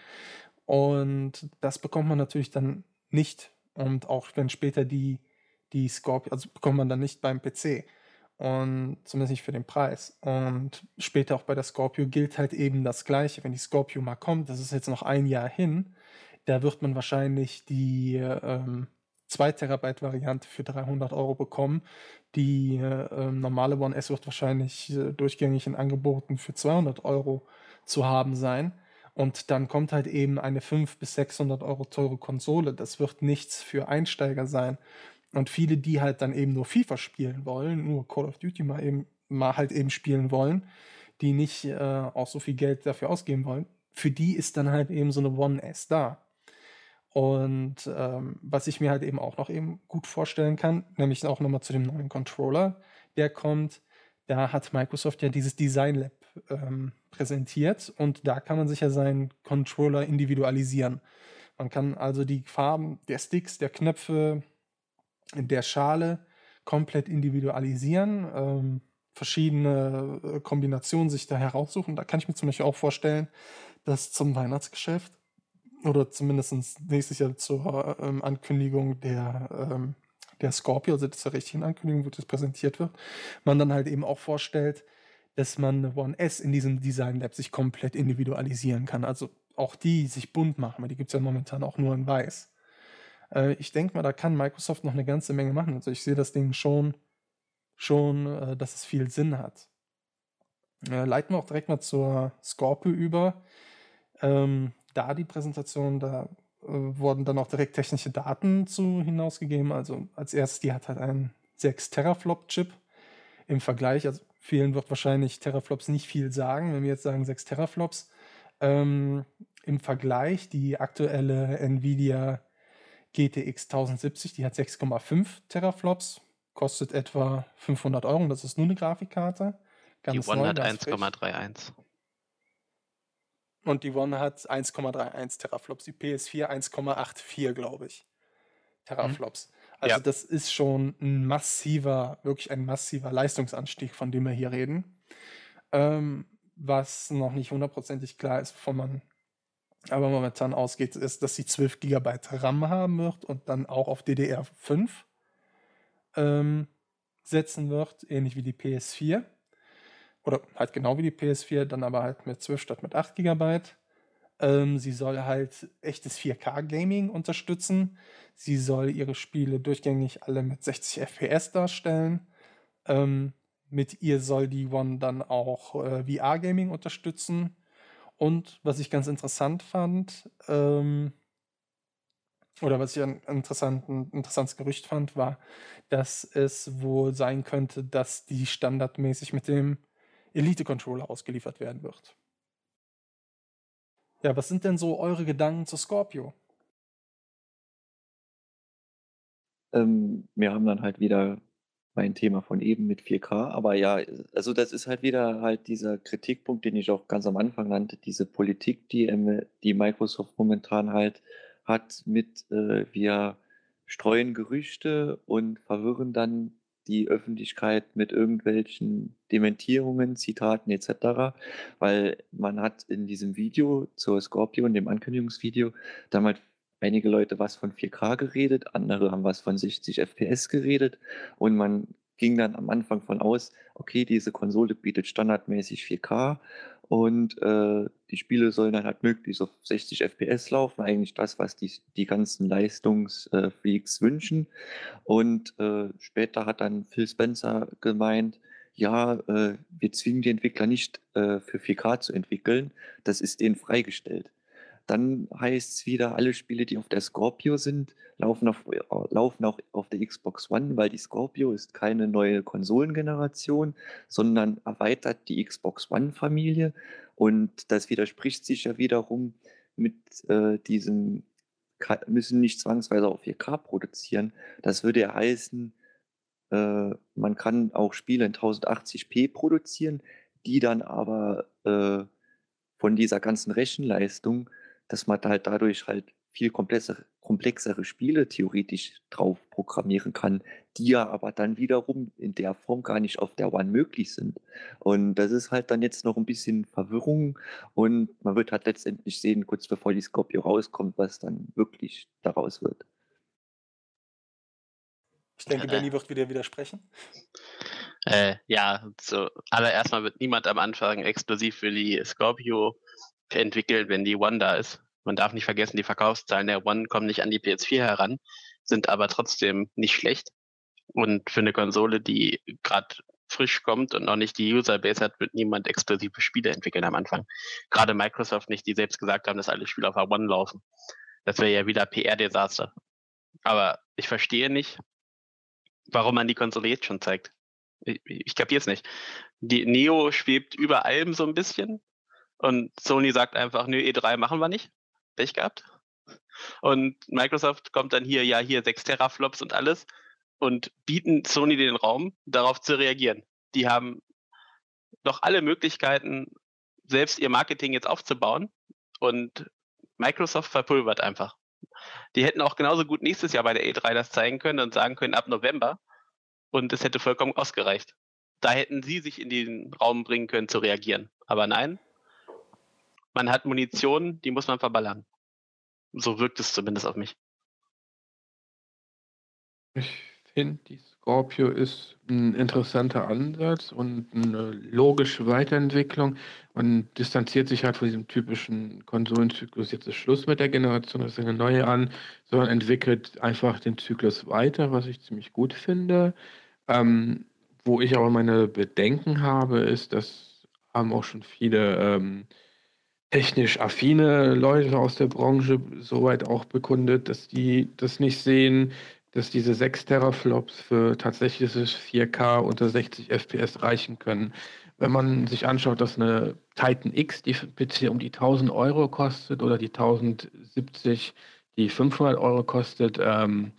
Und das bekommt man natürlich dann nicht. Und auch wenn später die, die Scorpio, also bekommt man dann nicht beim PC. Und zumindest nicht für den Preis. Und später auch bei der Scorpio gilt halt eben das Gleiche. Wenn die Scorpio mal kommt, das ist jetzt noch ein Jahr hin, da wird man wahrscheinlich die ähm, 2 Terabyte Variante für 300 Euro bekommen. Die äh, normale One S wird wahrscheinlich äh, durchgängig in Angeboten für 200 Euro zu haben sein. Und dann kommt halt eben eine 500 bis 600 Euro teure Konsole. Das wird nichts für Einsteiger sein. Und viele, die halt dann eben nur FIFA spielen wollen, nur Call of Duty mal eben mal halt eben spielen wollen, die nicht äh, auch so viel Geld dafür ausgeben wollen, für die ist dann halt eben so eine One S da. Und ähm, was ich mir halt eben auch noch eben gut vorstellen kann, nämlich auch nochmal zu dem neuen Controller, der kommt, da hat Microsoft ja dieses Design Lab ähm, präsentiert und da kann man sich ja seinen Controller individualisieren. Man kann also die Farben der Sticks, der Knöpfe, der Schale komplett individualisieren, ähm, verschiedene äh, Kombinationen sich da heraussuchen. Da kann ich mir zum Beispiel auch vorstellen, dass zum Weihnachtsgeschäft oder zumindest nächstes Jahr zur ähm, Ankündigung der, ähm, der Scorpio, also zur richtigen Ankündigung, wo das präsentiert wird, man dann halt eben auch vorstellt, dass man eine One S in diesem Design Lab sich komplett individualisieren kann. Also auch die sich bunt machen, weil die gibt es ja momentan auch nur in weiß. Äh, ich denke mal, da kann Microsoft noch eine ganze Menge machen. Also ich sehe das Ding schon, schon äh, dass es viel Sinn hat. Äh, leiten wir auch direkt mal zur Scorpio über. Ähm, da die Präsentation, da äh, wurden dann auch direkt technische Daten zu hinausgegeben. Also als erstes, die hat halt einen 6 Teraflop-Chip im Vergleich. Also vielen wird wahrscheinlich Teraflops nicht viel sagen, wenn wir jetzt sagen 6 Teraflops. Ähm, Im Vergleich die aktuelle Nvidia GTX 1070, die hat 6,5 Teraflops, kostet etwa 500 Euro. Das ist nur eine Grafikkarte. Ganz die One neu, hat 1,31. Und die One hat 1,31 Teraflops, die PS4 1,84, glaube ich. Teraflops. Mhm. Also ja. das ist schon ein massiver, wirklich ein massiver Leistungsanstieg, von dem wir hier reden. Ähm, was noch nicht hundertprozentig klar ist, wovon man aber momentan ausgeht, ist, dass sie 12 GB RAM haben wird und dann auch auf DDR5 ähm, setzen wird, ähnlich wie die PS4. Oder halt genau wie die PS4, dann aber halt mit 12 statt mit 8 GB. Ähm, sie soll halt echtes 4K-Gaming unterstützen. Sie soll ihre Spiele durchgängig alle mit 60 FPS darstellen. Ähm, mit ihr soll die One dann auch äh, VR-Gaming unterstützen. Und was ich ganz interessant fand, ähm, oder was ich ein interessantes Gerücht fand, war, dass es wohl sein könnte, dass die standardmäßig mit dem Elite-Controller ausgeliefert werden wird. Ja, was sind denn so eure Gedanken zu Scorpio? Ähm, wir haben dann halt wieder mein Thema von eben mit 4K. Aber ja, also das ist halt wieder halt dieser Kritikpunkt, den ich auch ganz am Anfang nannte, diese Politik, die, die Microsoft momentan halt hat mit, äh, wir streuen Gerüchte und verwirren dann die Öffentlichkeit mit irgendwelchen Dementierungen, Zitaten etc., weil man hat in diesem Video zur Scorpio, in dem Ankündigungsvideo, damals einige Leute was von 4K geredet, andere haben was von 60 FPS geredet und man ging dann am Anfang von aus, okay, diese Konsole bietet standardmäßig 4K und äh, die Spiele sollen dann halt möglichst auf 60 FPS laufen, eigentlich das, was die, die ganzen Leistungsfreaks wünschen. Und äh, später hat dann Phil Spencer gemeint, ja, äh, wir zwingen die Entwickler nicht äh, für 4K zu entwickeln, das ist denen freigestellt. Dann heißt es wieder, alle Spiele, die auf der Scorpio sind, laufen, auf, äh, laufen auch auf der Xbox One, weil die Scorpio ist keine neue Konsolengeneration, sondern erweitert die Xbox One-Familie. Und das widerspricht sich ja wiederum mit äh, diesem, müssen nicht zwangsweise auf 4K produzieren. Das würde ja heißen, äh, man kann auch Spiele in 1080p produzieren, die dann aber äh, von dieser ganzen Rechenleistung dass man halt dadurch halt viel komplexere, komplexere Spiele theoretisch drauf programmieren kann, die ja aber dann wiederum in der Form gar nicht auf der One möglich sind. Und das ist halt dann jetzt noch ein bisschen Verwirrung und man wird halt letztendlich sehen, kurz bevor die Scorpio rauskommt, was dann wirklich daraus wird. Ich denke, Benny wird wieder widersprechen. Äh, ja, so allererst mal wird niemand am Anfang exklusiv für die Scorpio entwickelt, wenn die One da ist. Man darf nicht vergessen, die Verkaufszahlen der One kommen nicht an die PS4 heran, sind aber trotzdem nicht schlecht. Und für eine Konsole, die gerade frisch kommt und noch nicht die Userbase hat, wird niemand exklusive Spiele entwickeln am Anfang. Gerade Microsoft nicht, die selbst gesagt haben, dass alle Spiele auf der One laufen. Das wäre ja wieder PR-Desaster. Aber ich verstehe nicht, warum man die Konsole jetzt schon zeigt. Ich, ich kapiere es nicht. Die Neo schwebt über allem so ein bisschen. Und Sony sagt einfach, nö, E3 machen wir nicht. Pech gehabt. Und Microsoft kommt dann hier, ja, hier 6 Teraflops und alles und bieten Sony den Raum, darauf zu reagieren. Die haben noch alle Möglichkeiten, selbst ihr Marketing jetzt aufzubauen und Microsoft verpulvert einfach. Die hätten auch genauso gut nächstes Jahr bei der E3 das zeigen können und sagen können, ab November und es hätte vollkommen ausgereicht. Da hätten sie sich in den Raum bringen können zu reagieren. Aber nein, man hat Munition, die muss man verballern. So wirkt es zumindest auf mich. Ich finde, die Scorpio ist ein interessanter Ansatz und eine logische Weiterentwicklung. Man distanziert sich halt von diesem typischen Konsolenzyklus, jetzt ist Schluss mit der Generation, das ist eine neue an, sondern entwickelt einfach den Zyklus weiter, was ich ziemlich gut finde. Ähm, wo ich aber meine Bedenken habe, ist, dass haben auch schon viele ähm, technisch affine Leute aus der Branche soweit auch bekundet, dass die das nicht sehen, dass diese 6 Teraflops für tatsächliches 4K unter 60 FPS reichen können. Wenn man sich anschaut, dass eine Titan X, die PC um die 1000 Euro kostet oder die 1070, die 500 Euro kostet, ähm,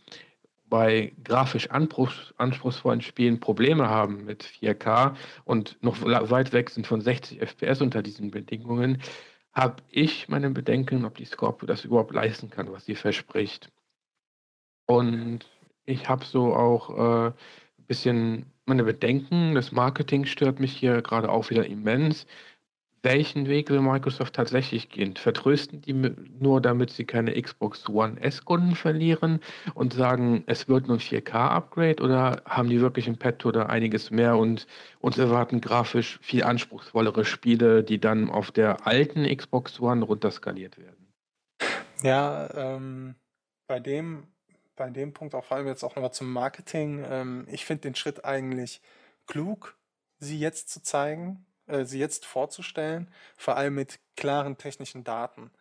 bei grafisch anspruchs anspruchsvollen Spielen Probleme haben mit 4K und noch weit weg sind von 60 FPS unter diesen Bedingungen, habe ich meine Bedenken, ob die Scorpio das überhaupt leisten kann, was sie verspricht. Und ich habe so auch äh, ein bisschen meine Bedenken. Das Marketing stört mich hier gerade auch wieder immens. Welchen Weg will Microsoft tatsächlich gehen? Vertrösten die nur, damit sie keine Xbox One S-Kunden verlieren und sagen, es wird nur ein 4K-Upgrade oder haben die wirklich im Petto da einiges mehr und uns erwarten grafisch viel anspruchsvollere Spiele, die dann auf der alten Xbox One runterskaliert werden? Ja, ähm, bei dem bei dem Punkt auch vor allem jetzt auch nochmal zum Marketing. Ähm, ich finde den Schritt eigentlich klug, sie jetzt zu zeigen, äh, sie jetzt vorzustellen, vor allem mit klaren technischen Daten.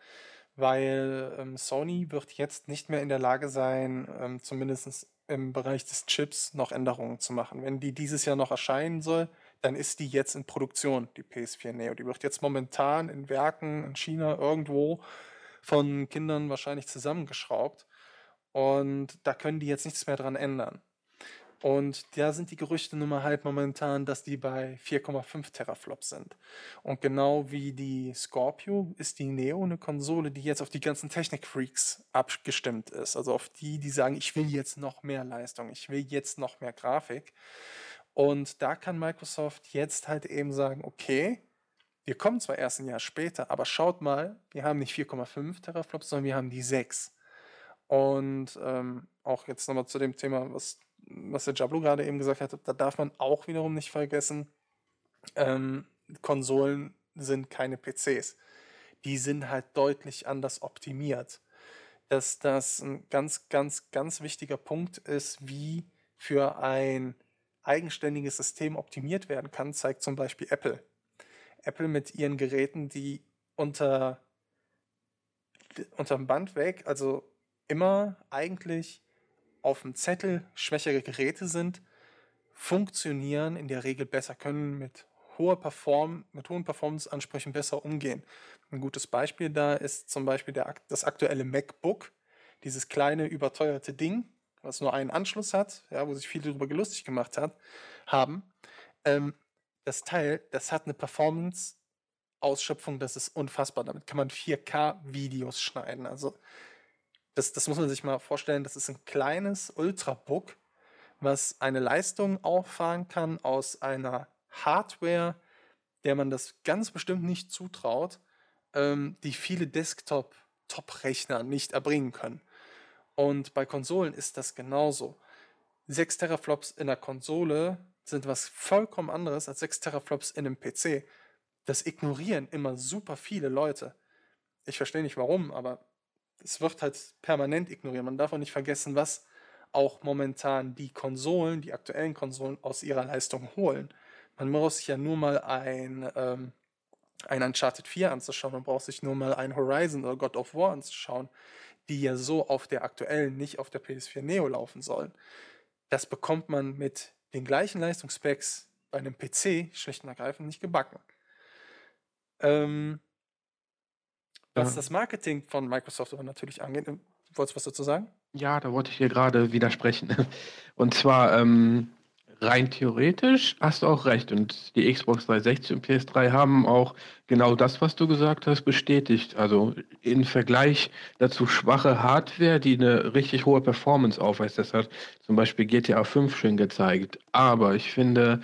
Weil ähm, Sony wird jetzt nicht mehr in der Lage sein, ähm, zumindest im Bereich des Chips noch Änderungen zu machen. Wenn die dieses Jahr noch erscheinen soll, dann ist die jetzt in Produktion, die PS4 Neo. Die wird jetzt momentan in Werken in China irgendwo von Kindern wahrscheinlich zusammengeschraubt. Und da können die jetzt nichts mehr dran ändern. Und da sind die Gerüchte nun mal halt momentan, dass die bei 4,5 Teraflops sind. Und genau wie die Scorpio ist die Neo eine Konsole, die jetzt auf die ganzen Technik-Freaks abgestimmt ist. Also auf die, die sagen, ich will jetzt noch mehr Leistung, ich will jetzt noch mehr Grafik. Und da kann Microsoft jetzt halt eben sagen, okay, wir kommen zwar erst ein Jahr später, aber schaut mal, wir haben nicht 4,5 Teraflops, sondern wir haben die 6. Und ähm, auch jetzt nochmal zu dem Thema, was, was der Jablo gerade eben gesagt hat, da darf man auch wiederum nicht vergessen, ähm, Konsolen sind keine PCs. Die sind halt deutlich anders optimiert. Dass das ein ganz, ganz, ganz wichtiger Punkt ist, wie für ein eigenständiges System optimiert werden kann, zeigt zum Beispiel Apple. Apple mit ihren Geräten, die unter unterm Band weg, also immer eigentlich auf dem Zettel schwächere Geräte sind, funktionieren in der Regel besser, können mit hoher Perform mit hohen Performance-Ansprüchen besser umgehen. Ein gutes Beispiel da ist zum Beispiel der, das aktuelle MacBook, dieses kleine überteuerte Ding, was nur einen Anschluss hat, ja, wo sich viele darüber gelustig gemacht hat, haben. Ähm, das Teil, das hat eine Performance-Ausschöpfung, das ist unfassbar. Damit kann man 4K-Videos schneiden. Also das, das muss man sich mal vorstellen, das ist ein kleines Ultrabook, was eine Leistung auffahren kann aus einer Hardware, der man das ganz bestimmt nicht zutraut, ähm, die viele Desktop-Top-Rechner nicht erbringen können. Und bei Konsolen ist das genauso. 6 Teraflops in der Konsole sind was vollkommen anderes als 6 Teraflops in einem PC. Das ignorieren immer super viele Leute. Ich verstehe nicht warum, aber es wird halt permanent ignoriert. Man darf auch nicht vergessen, was auch momentan die Konsolen, die aktuellen Konsolen aus ihrer Leistung holen. Man muss sich ja nur mal ein, ähm, ein Uncharted 4 anzuschauen, man braucht sich nur mal ein Horizon oder God of War anzuschauen, die ja so auf der aktuellen, nicht auf der PS4 Neo laufen sollen. Das bekommt man mit den gleichen Leistungsspecs bei einem PC schlicht und ergreifend nicht gebacken. Ähm, was das Marketing von Microsoft aber natürlich angeht, äh, wolltest du was dazu sagen? Ja, da wollte ich dir gerade widersprechen. Und zwar, ähm, rein theoretisch hast du auch recht. Und die Xbox 360 und PS3 haben auch genau das, was du gesagt hast, bestätigt. Also im Vergleich dazu schwache Hardware, die eine richtig hohe Performance aufweist. Das hat zum Beispiel GTA 5 schön gezeigt. Aber ich finde,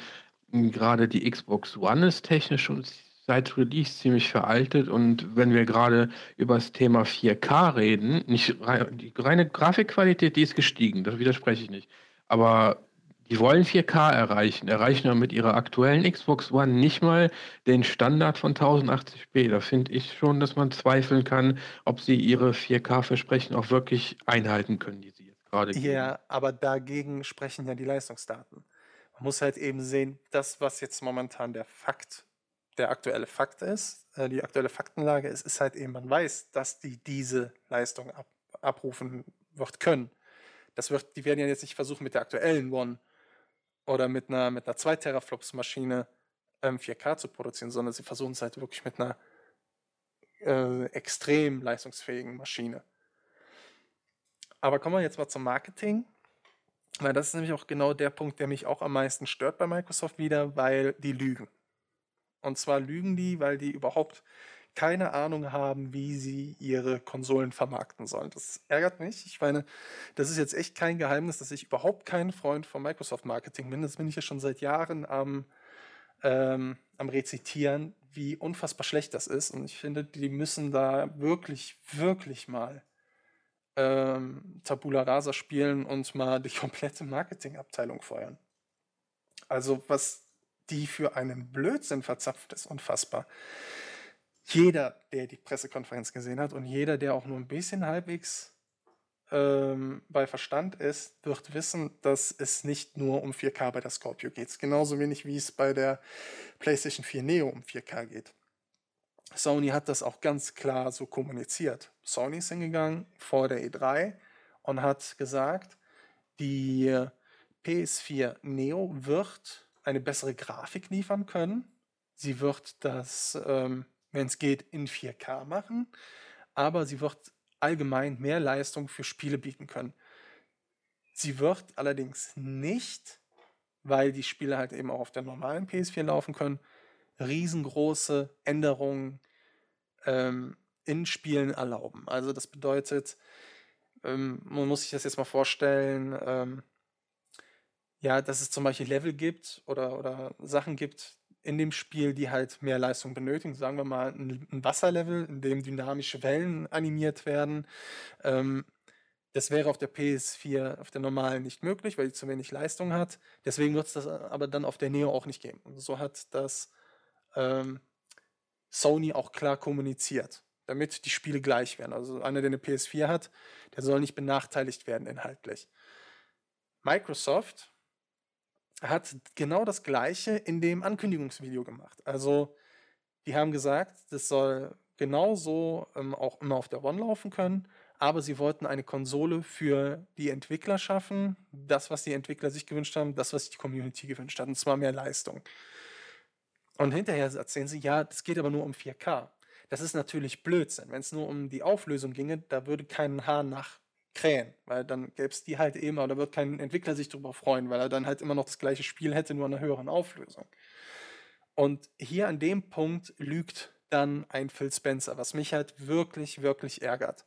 gerade die Xbox One ist technisch und seit Release ziemlich veraltet und wenn wir gerade über das Thema 4K reden, nicht die reine Grafikqualität, die ist gestiegen, das widerspreche ich nicht. Aber die wollen 4K erreichen, erreichen aber mit ihrer aktuellen Xbox One nicht mal den Standard von 1080p. Da finde ich schon, dass man zweifeln kann, ob sie ihre 4K-Versprechen auch wirklich einhalten können, die sie jetzt gerade geben. Ja, aber dagegen sprechen ja die Leistungsdaten. Man muss halt eben sehen, das, was jetzt momentan der Fakt der aktuelle Fakt ist, äh, die aktuelle Faktenlage ist, ist halt eben, man weiß, dass die diese Leistung ab, abrufen wird können. Das wird, die werden ja jetzt nicht versuchen, mit der aktuellen One oder mit einer, mit einer 2 Teraflops Maschine ähm, 4K zu produzieren, sondern sie versuchen es halt wirklich mit einer äh, extrem leistungsfähigen Maschine. Aber kommen wir jetzt mal zum Marketing. Weil das ist nämlich auch genau der Punkt, der mich auch am meisten stört bei Microsoft wieder, weil die lügen. Und zwar lügen die, weil die überhaupt keine Ahnung haben, wie sie ihre Konsolen vermarkten sollen. Das ärgert mich. Ich meine, das ist jetzt echt kein Geheimnis, dass ich überhaupt kein Freund von Microsoft Marketing bin. Das bin ich ja schon seit Jahren am, ähm, am Rezitieren, wie unfassbar schlecht das ist. Und ich finde, die müssen da wirklich, wirklich mal ähm, Tabula Rasa spielen und mal die komplette Marketingabteilung feuern. Also was die für einen Blödsinn verzapft ist, unfassbar. Jeder, der die Pressekonferenz gesehen hat und jeder, der auch nur ein bisschen halbwegs ähm, bei Verstand ist, wird wissen, dass es nicht nur um 4K bei der Scorpio geht. Genauso wenig wie es bei der PlayStation 4 Neo um 4K geht. Sony hat das auch ganz klar so kommuniziert. Sony ist hingegangen vor der E3 und hat gesagt, die PS4 Neo wird eine bessere Grafik liefern können. Sie wird das, ähm, wenn es geht, in 4K machen, aber sie wird allgemein mehr Leistung für Spiele bieten können. Sie wird allerdings nicht, weil die Spiele halt eben auch auf der normalen PS4 laufen können, riesengroße Änderungen ähm, in Spielen erlauben. Also das bedeutet, ähm, man muss sich das jetzt mal vorstellen, ähm, ja, dass es zum Beispiel Level gibt oder, oder Sachen gibt in dem Spiel, die halt mehr Leistung benötigen. Sagen wir mal ein, ein Wasserlevel, in dem dynamische Wellen animiert werden. Ähm, das wäre auf der PS4, auf der normalen nicht möglich, weil die zu wenig Leistung hat. Deswegen wird es das aber dann auf der Neo auch nicht geben. Und so hat das ähm, Sony auch klar kommuniziert, damit die Spiele gleich werden. Also einer, der eine PS4 hat, der soll nicht benachteiligt werden inhaltlich. Microsoft hat genau das gleiche in dem Ankündigungsvideo gemacht. Also die haben gesagt, das soll genauso ähm, auch immer auf der One laufen können, aber sie wollten eine Konsole für die Entwickler schaffen, das, was die Entwickler sich gewünscht haben, das, was sich die Community gewünscht hat, und zwar mehr Leistung. Und hinterher erzählen sie, ja, das geht aber nur um 4K. Das ist natürlich Blödsinn. Wenn es nur um die Auflösung ginge, da würde kein Haar nach krähen, weil dann gäbe es die halt immer, oder wird kein Entwickler sich darüber freuen, weil er dann halt immer noch das gleiche Spiel hätte, nur in einer höheren Auflösung. Und hier an dem Punkt lügt dann ein Phil Spencer, was mich halt wirklich, wirklich ärgert.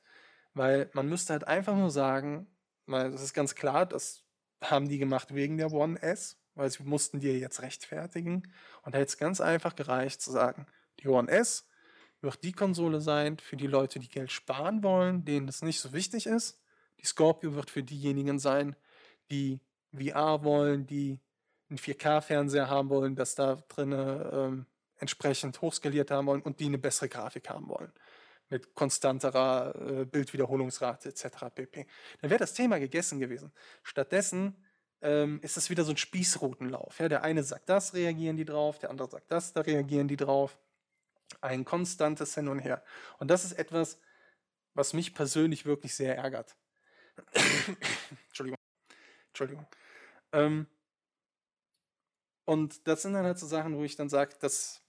Weil man müsste halt einfach nur sagen, weil das ist ganz klar, das haben die gemacht wegen der One S, weil sie mussten dir jetzt rechtfertigen. Und da hätte es ganz einfach gereicht zu sagen, die One S wird die Konsole sein für die Leute, die Geld sparen wollen, denen das nicht so wichtig ist. Die Scorpio wird für diejenigen sein, die VR wollen, die einen 4K-Fernseher haben wollen, das da drin ähm, entsprechend hochskaliert haben wollen und die eine bessere Grafik haben wollen. Mit konstanterer äh, Bildwiederholungsrate etc. pp. Dann wäre das Thema gegessen gewesen. Stattdessen ähm, ist es wieder so ein Spießrutenlauf. Ja? Der eine sagt das, reagieren die drauf, der andere sagt das, da reagieren die drauf. Ein konstantes Hin und Her. Und das ist etwas, was mich persönlich wirklich sehr ärgert. Entschuldigung. Entschuldigung. Ähm, und das sind dann halt so Sachen, wo ich dann sage, das,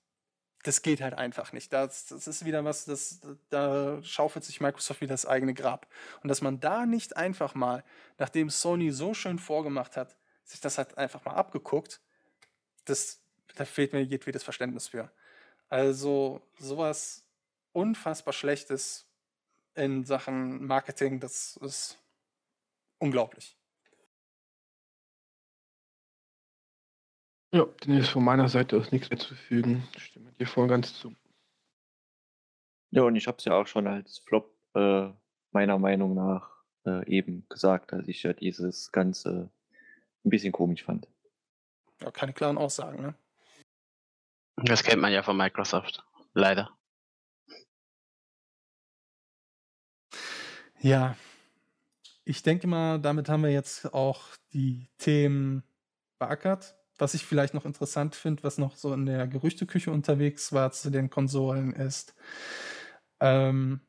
das geht halt einfach nicht. Das, das ist wieder was, das, da schaufelt sich Microsoft wieder das eigene Grab. Und dass man da nicht einfach mal, nachdem Sony so schön vorgemacht hat, sich das halt einfach mal abgeguckt, das, da fehlt mir jedwedes Verständnis für. Also sowas unfassbar Schlechtes in Sachen Marketing, das ist unglaublich. Ja, dann ist von meiner Seite aus nichts mehr zu fügen. Ich stimme dir voll ganz zu. Ja, und ich habe es ja auch schon als Flop äh, meiner Meinung nach äh, eben gesagt, dass ich ja dieses Ganze ein bisschen komisch fand. Ja, keine klaren Aussagen, ne? Das kennt man ja von Microsoft. Leider. Ja, ich denke mal, damit haben wir jetzt auch die Themen beackert. was ich vielleicht noch interessant finde, was noch so in der Gerüchteküche unterwegs war zu den Konsolen, ist ähm,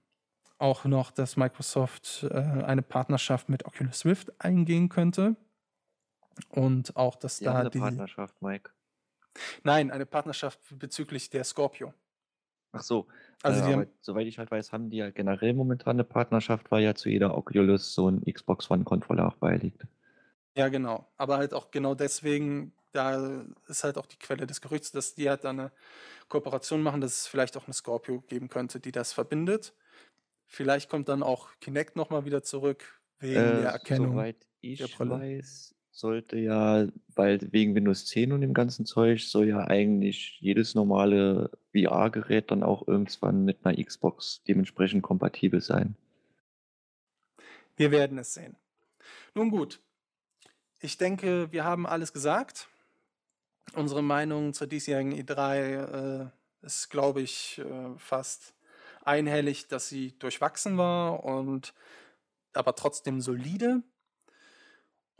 auch noch, dass Microsoft äh, eine Partnerschaft mit Oculus Rift eingehen könnte. Und auch, dass Die haben da eine die. Partnerschaft, Mike. Nein, eine Partnerschaft bezüglich der Scorpio. Ach so, Also äh, haben, soweit ich halt weiß, haben die ja generell momentan eine Partnerschaft, weil ja zu jeder Oculus so ein Xbox One-Controller auch beiliegt. ja genau. Aber halt auch genau deswegen, da ist halt auch die Quelle des Gerüchts, dass die halt da eine Kooperation machen, dass es vielleicht auch eine Scorpio geben könnte, die das verbindet. Vielleicht kommt dann auch Kinect nochmal wieder zurück, wegen Äh, der Erkennung soweit ich der Brille. weiß, sollte ja, weil wegen Windows 10 und dem ganzen Zeug, soll ja eigentlich jedes normale VR-Gerät dann auch irgendwann mit einer Xbox dementsprechend kompatibel sein. Wir werden es sehen. Nun gut, ich denke, wir haben alles gesagt. Unsere Meinung zur diesjährigen E3 äh, ist, glaube ich, äh, fast einhellig, dass sie durchwachsen war und aber trotzdem solide.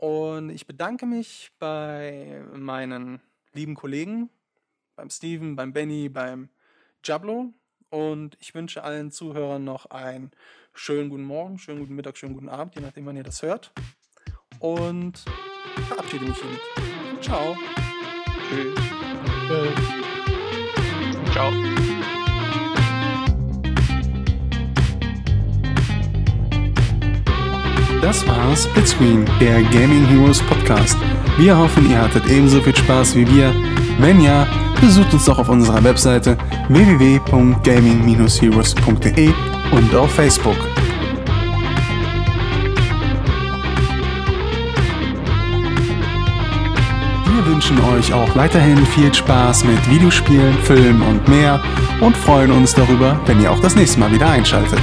Und ich bedanke mich bei meinen lieben Kollegen, beim Steven, beim Benny, beim Jablo. Und ich wünsche allen Zuhörern noch einen schönen guten Morgen, schönen guten Mittag, schönen guten Abend, je nachdem, wann ihr das hört. Und verabschiede mich hiermit. Ciao. Tschüss. Ciao. Das war Splitscreen, der Gaming Heroes Podcast. Wir hoffen, ihr hattet ebenso viel Spaß wie wir. Wenn ja, besucht uns doch auf unserer Webseite www.gaming-heroes.de und auf Facebook. Wir wünschen euch auch weiterhin viel Spaß mit Videospielen, Filmen und mehr und freuen uns darüber, wenn ihr auch das nächste Mal wieder einschaltet.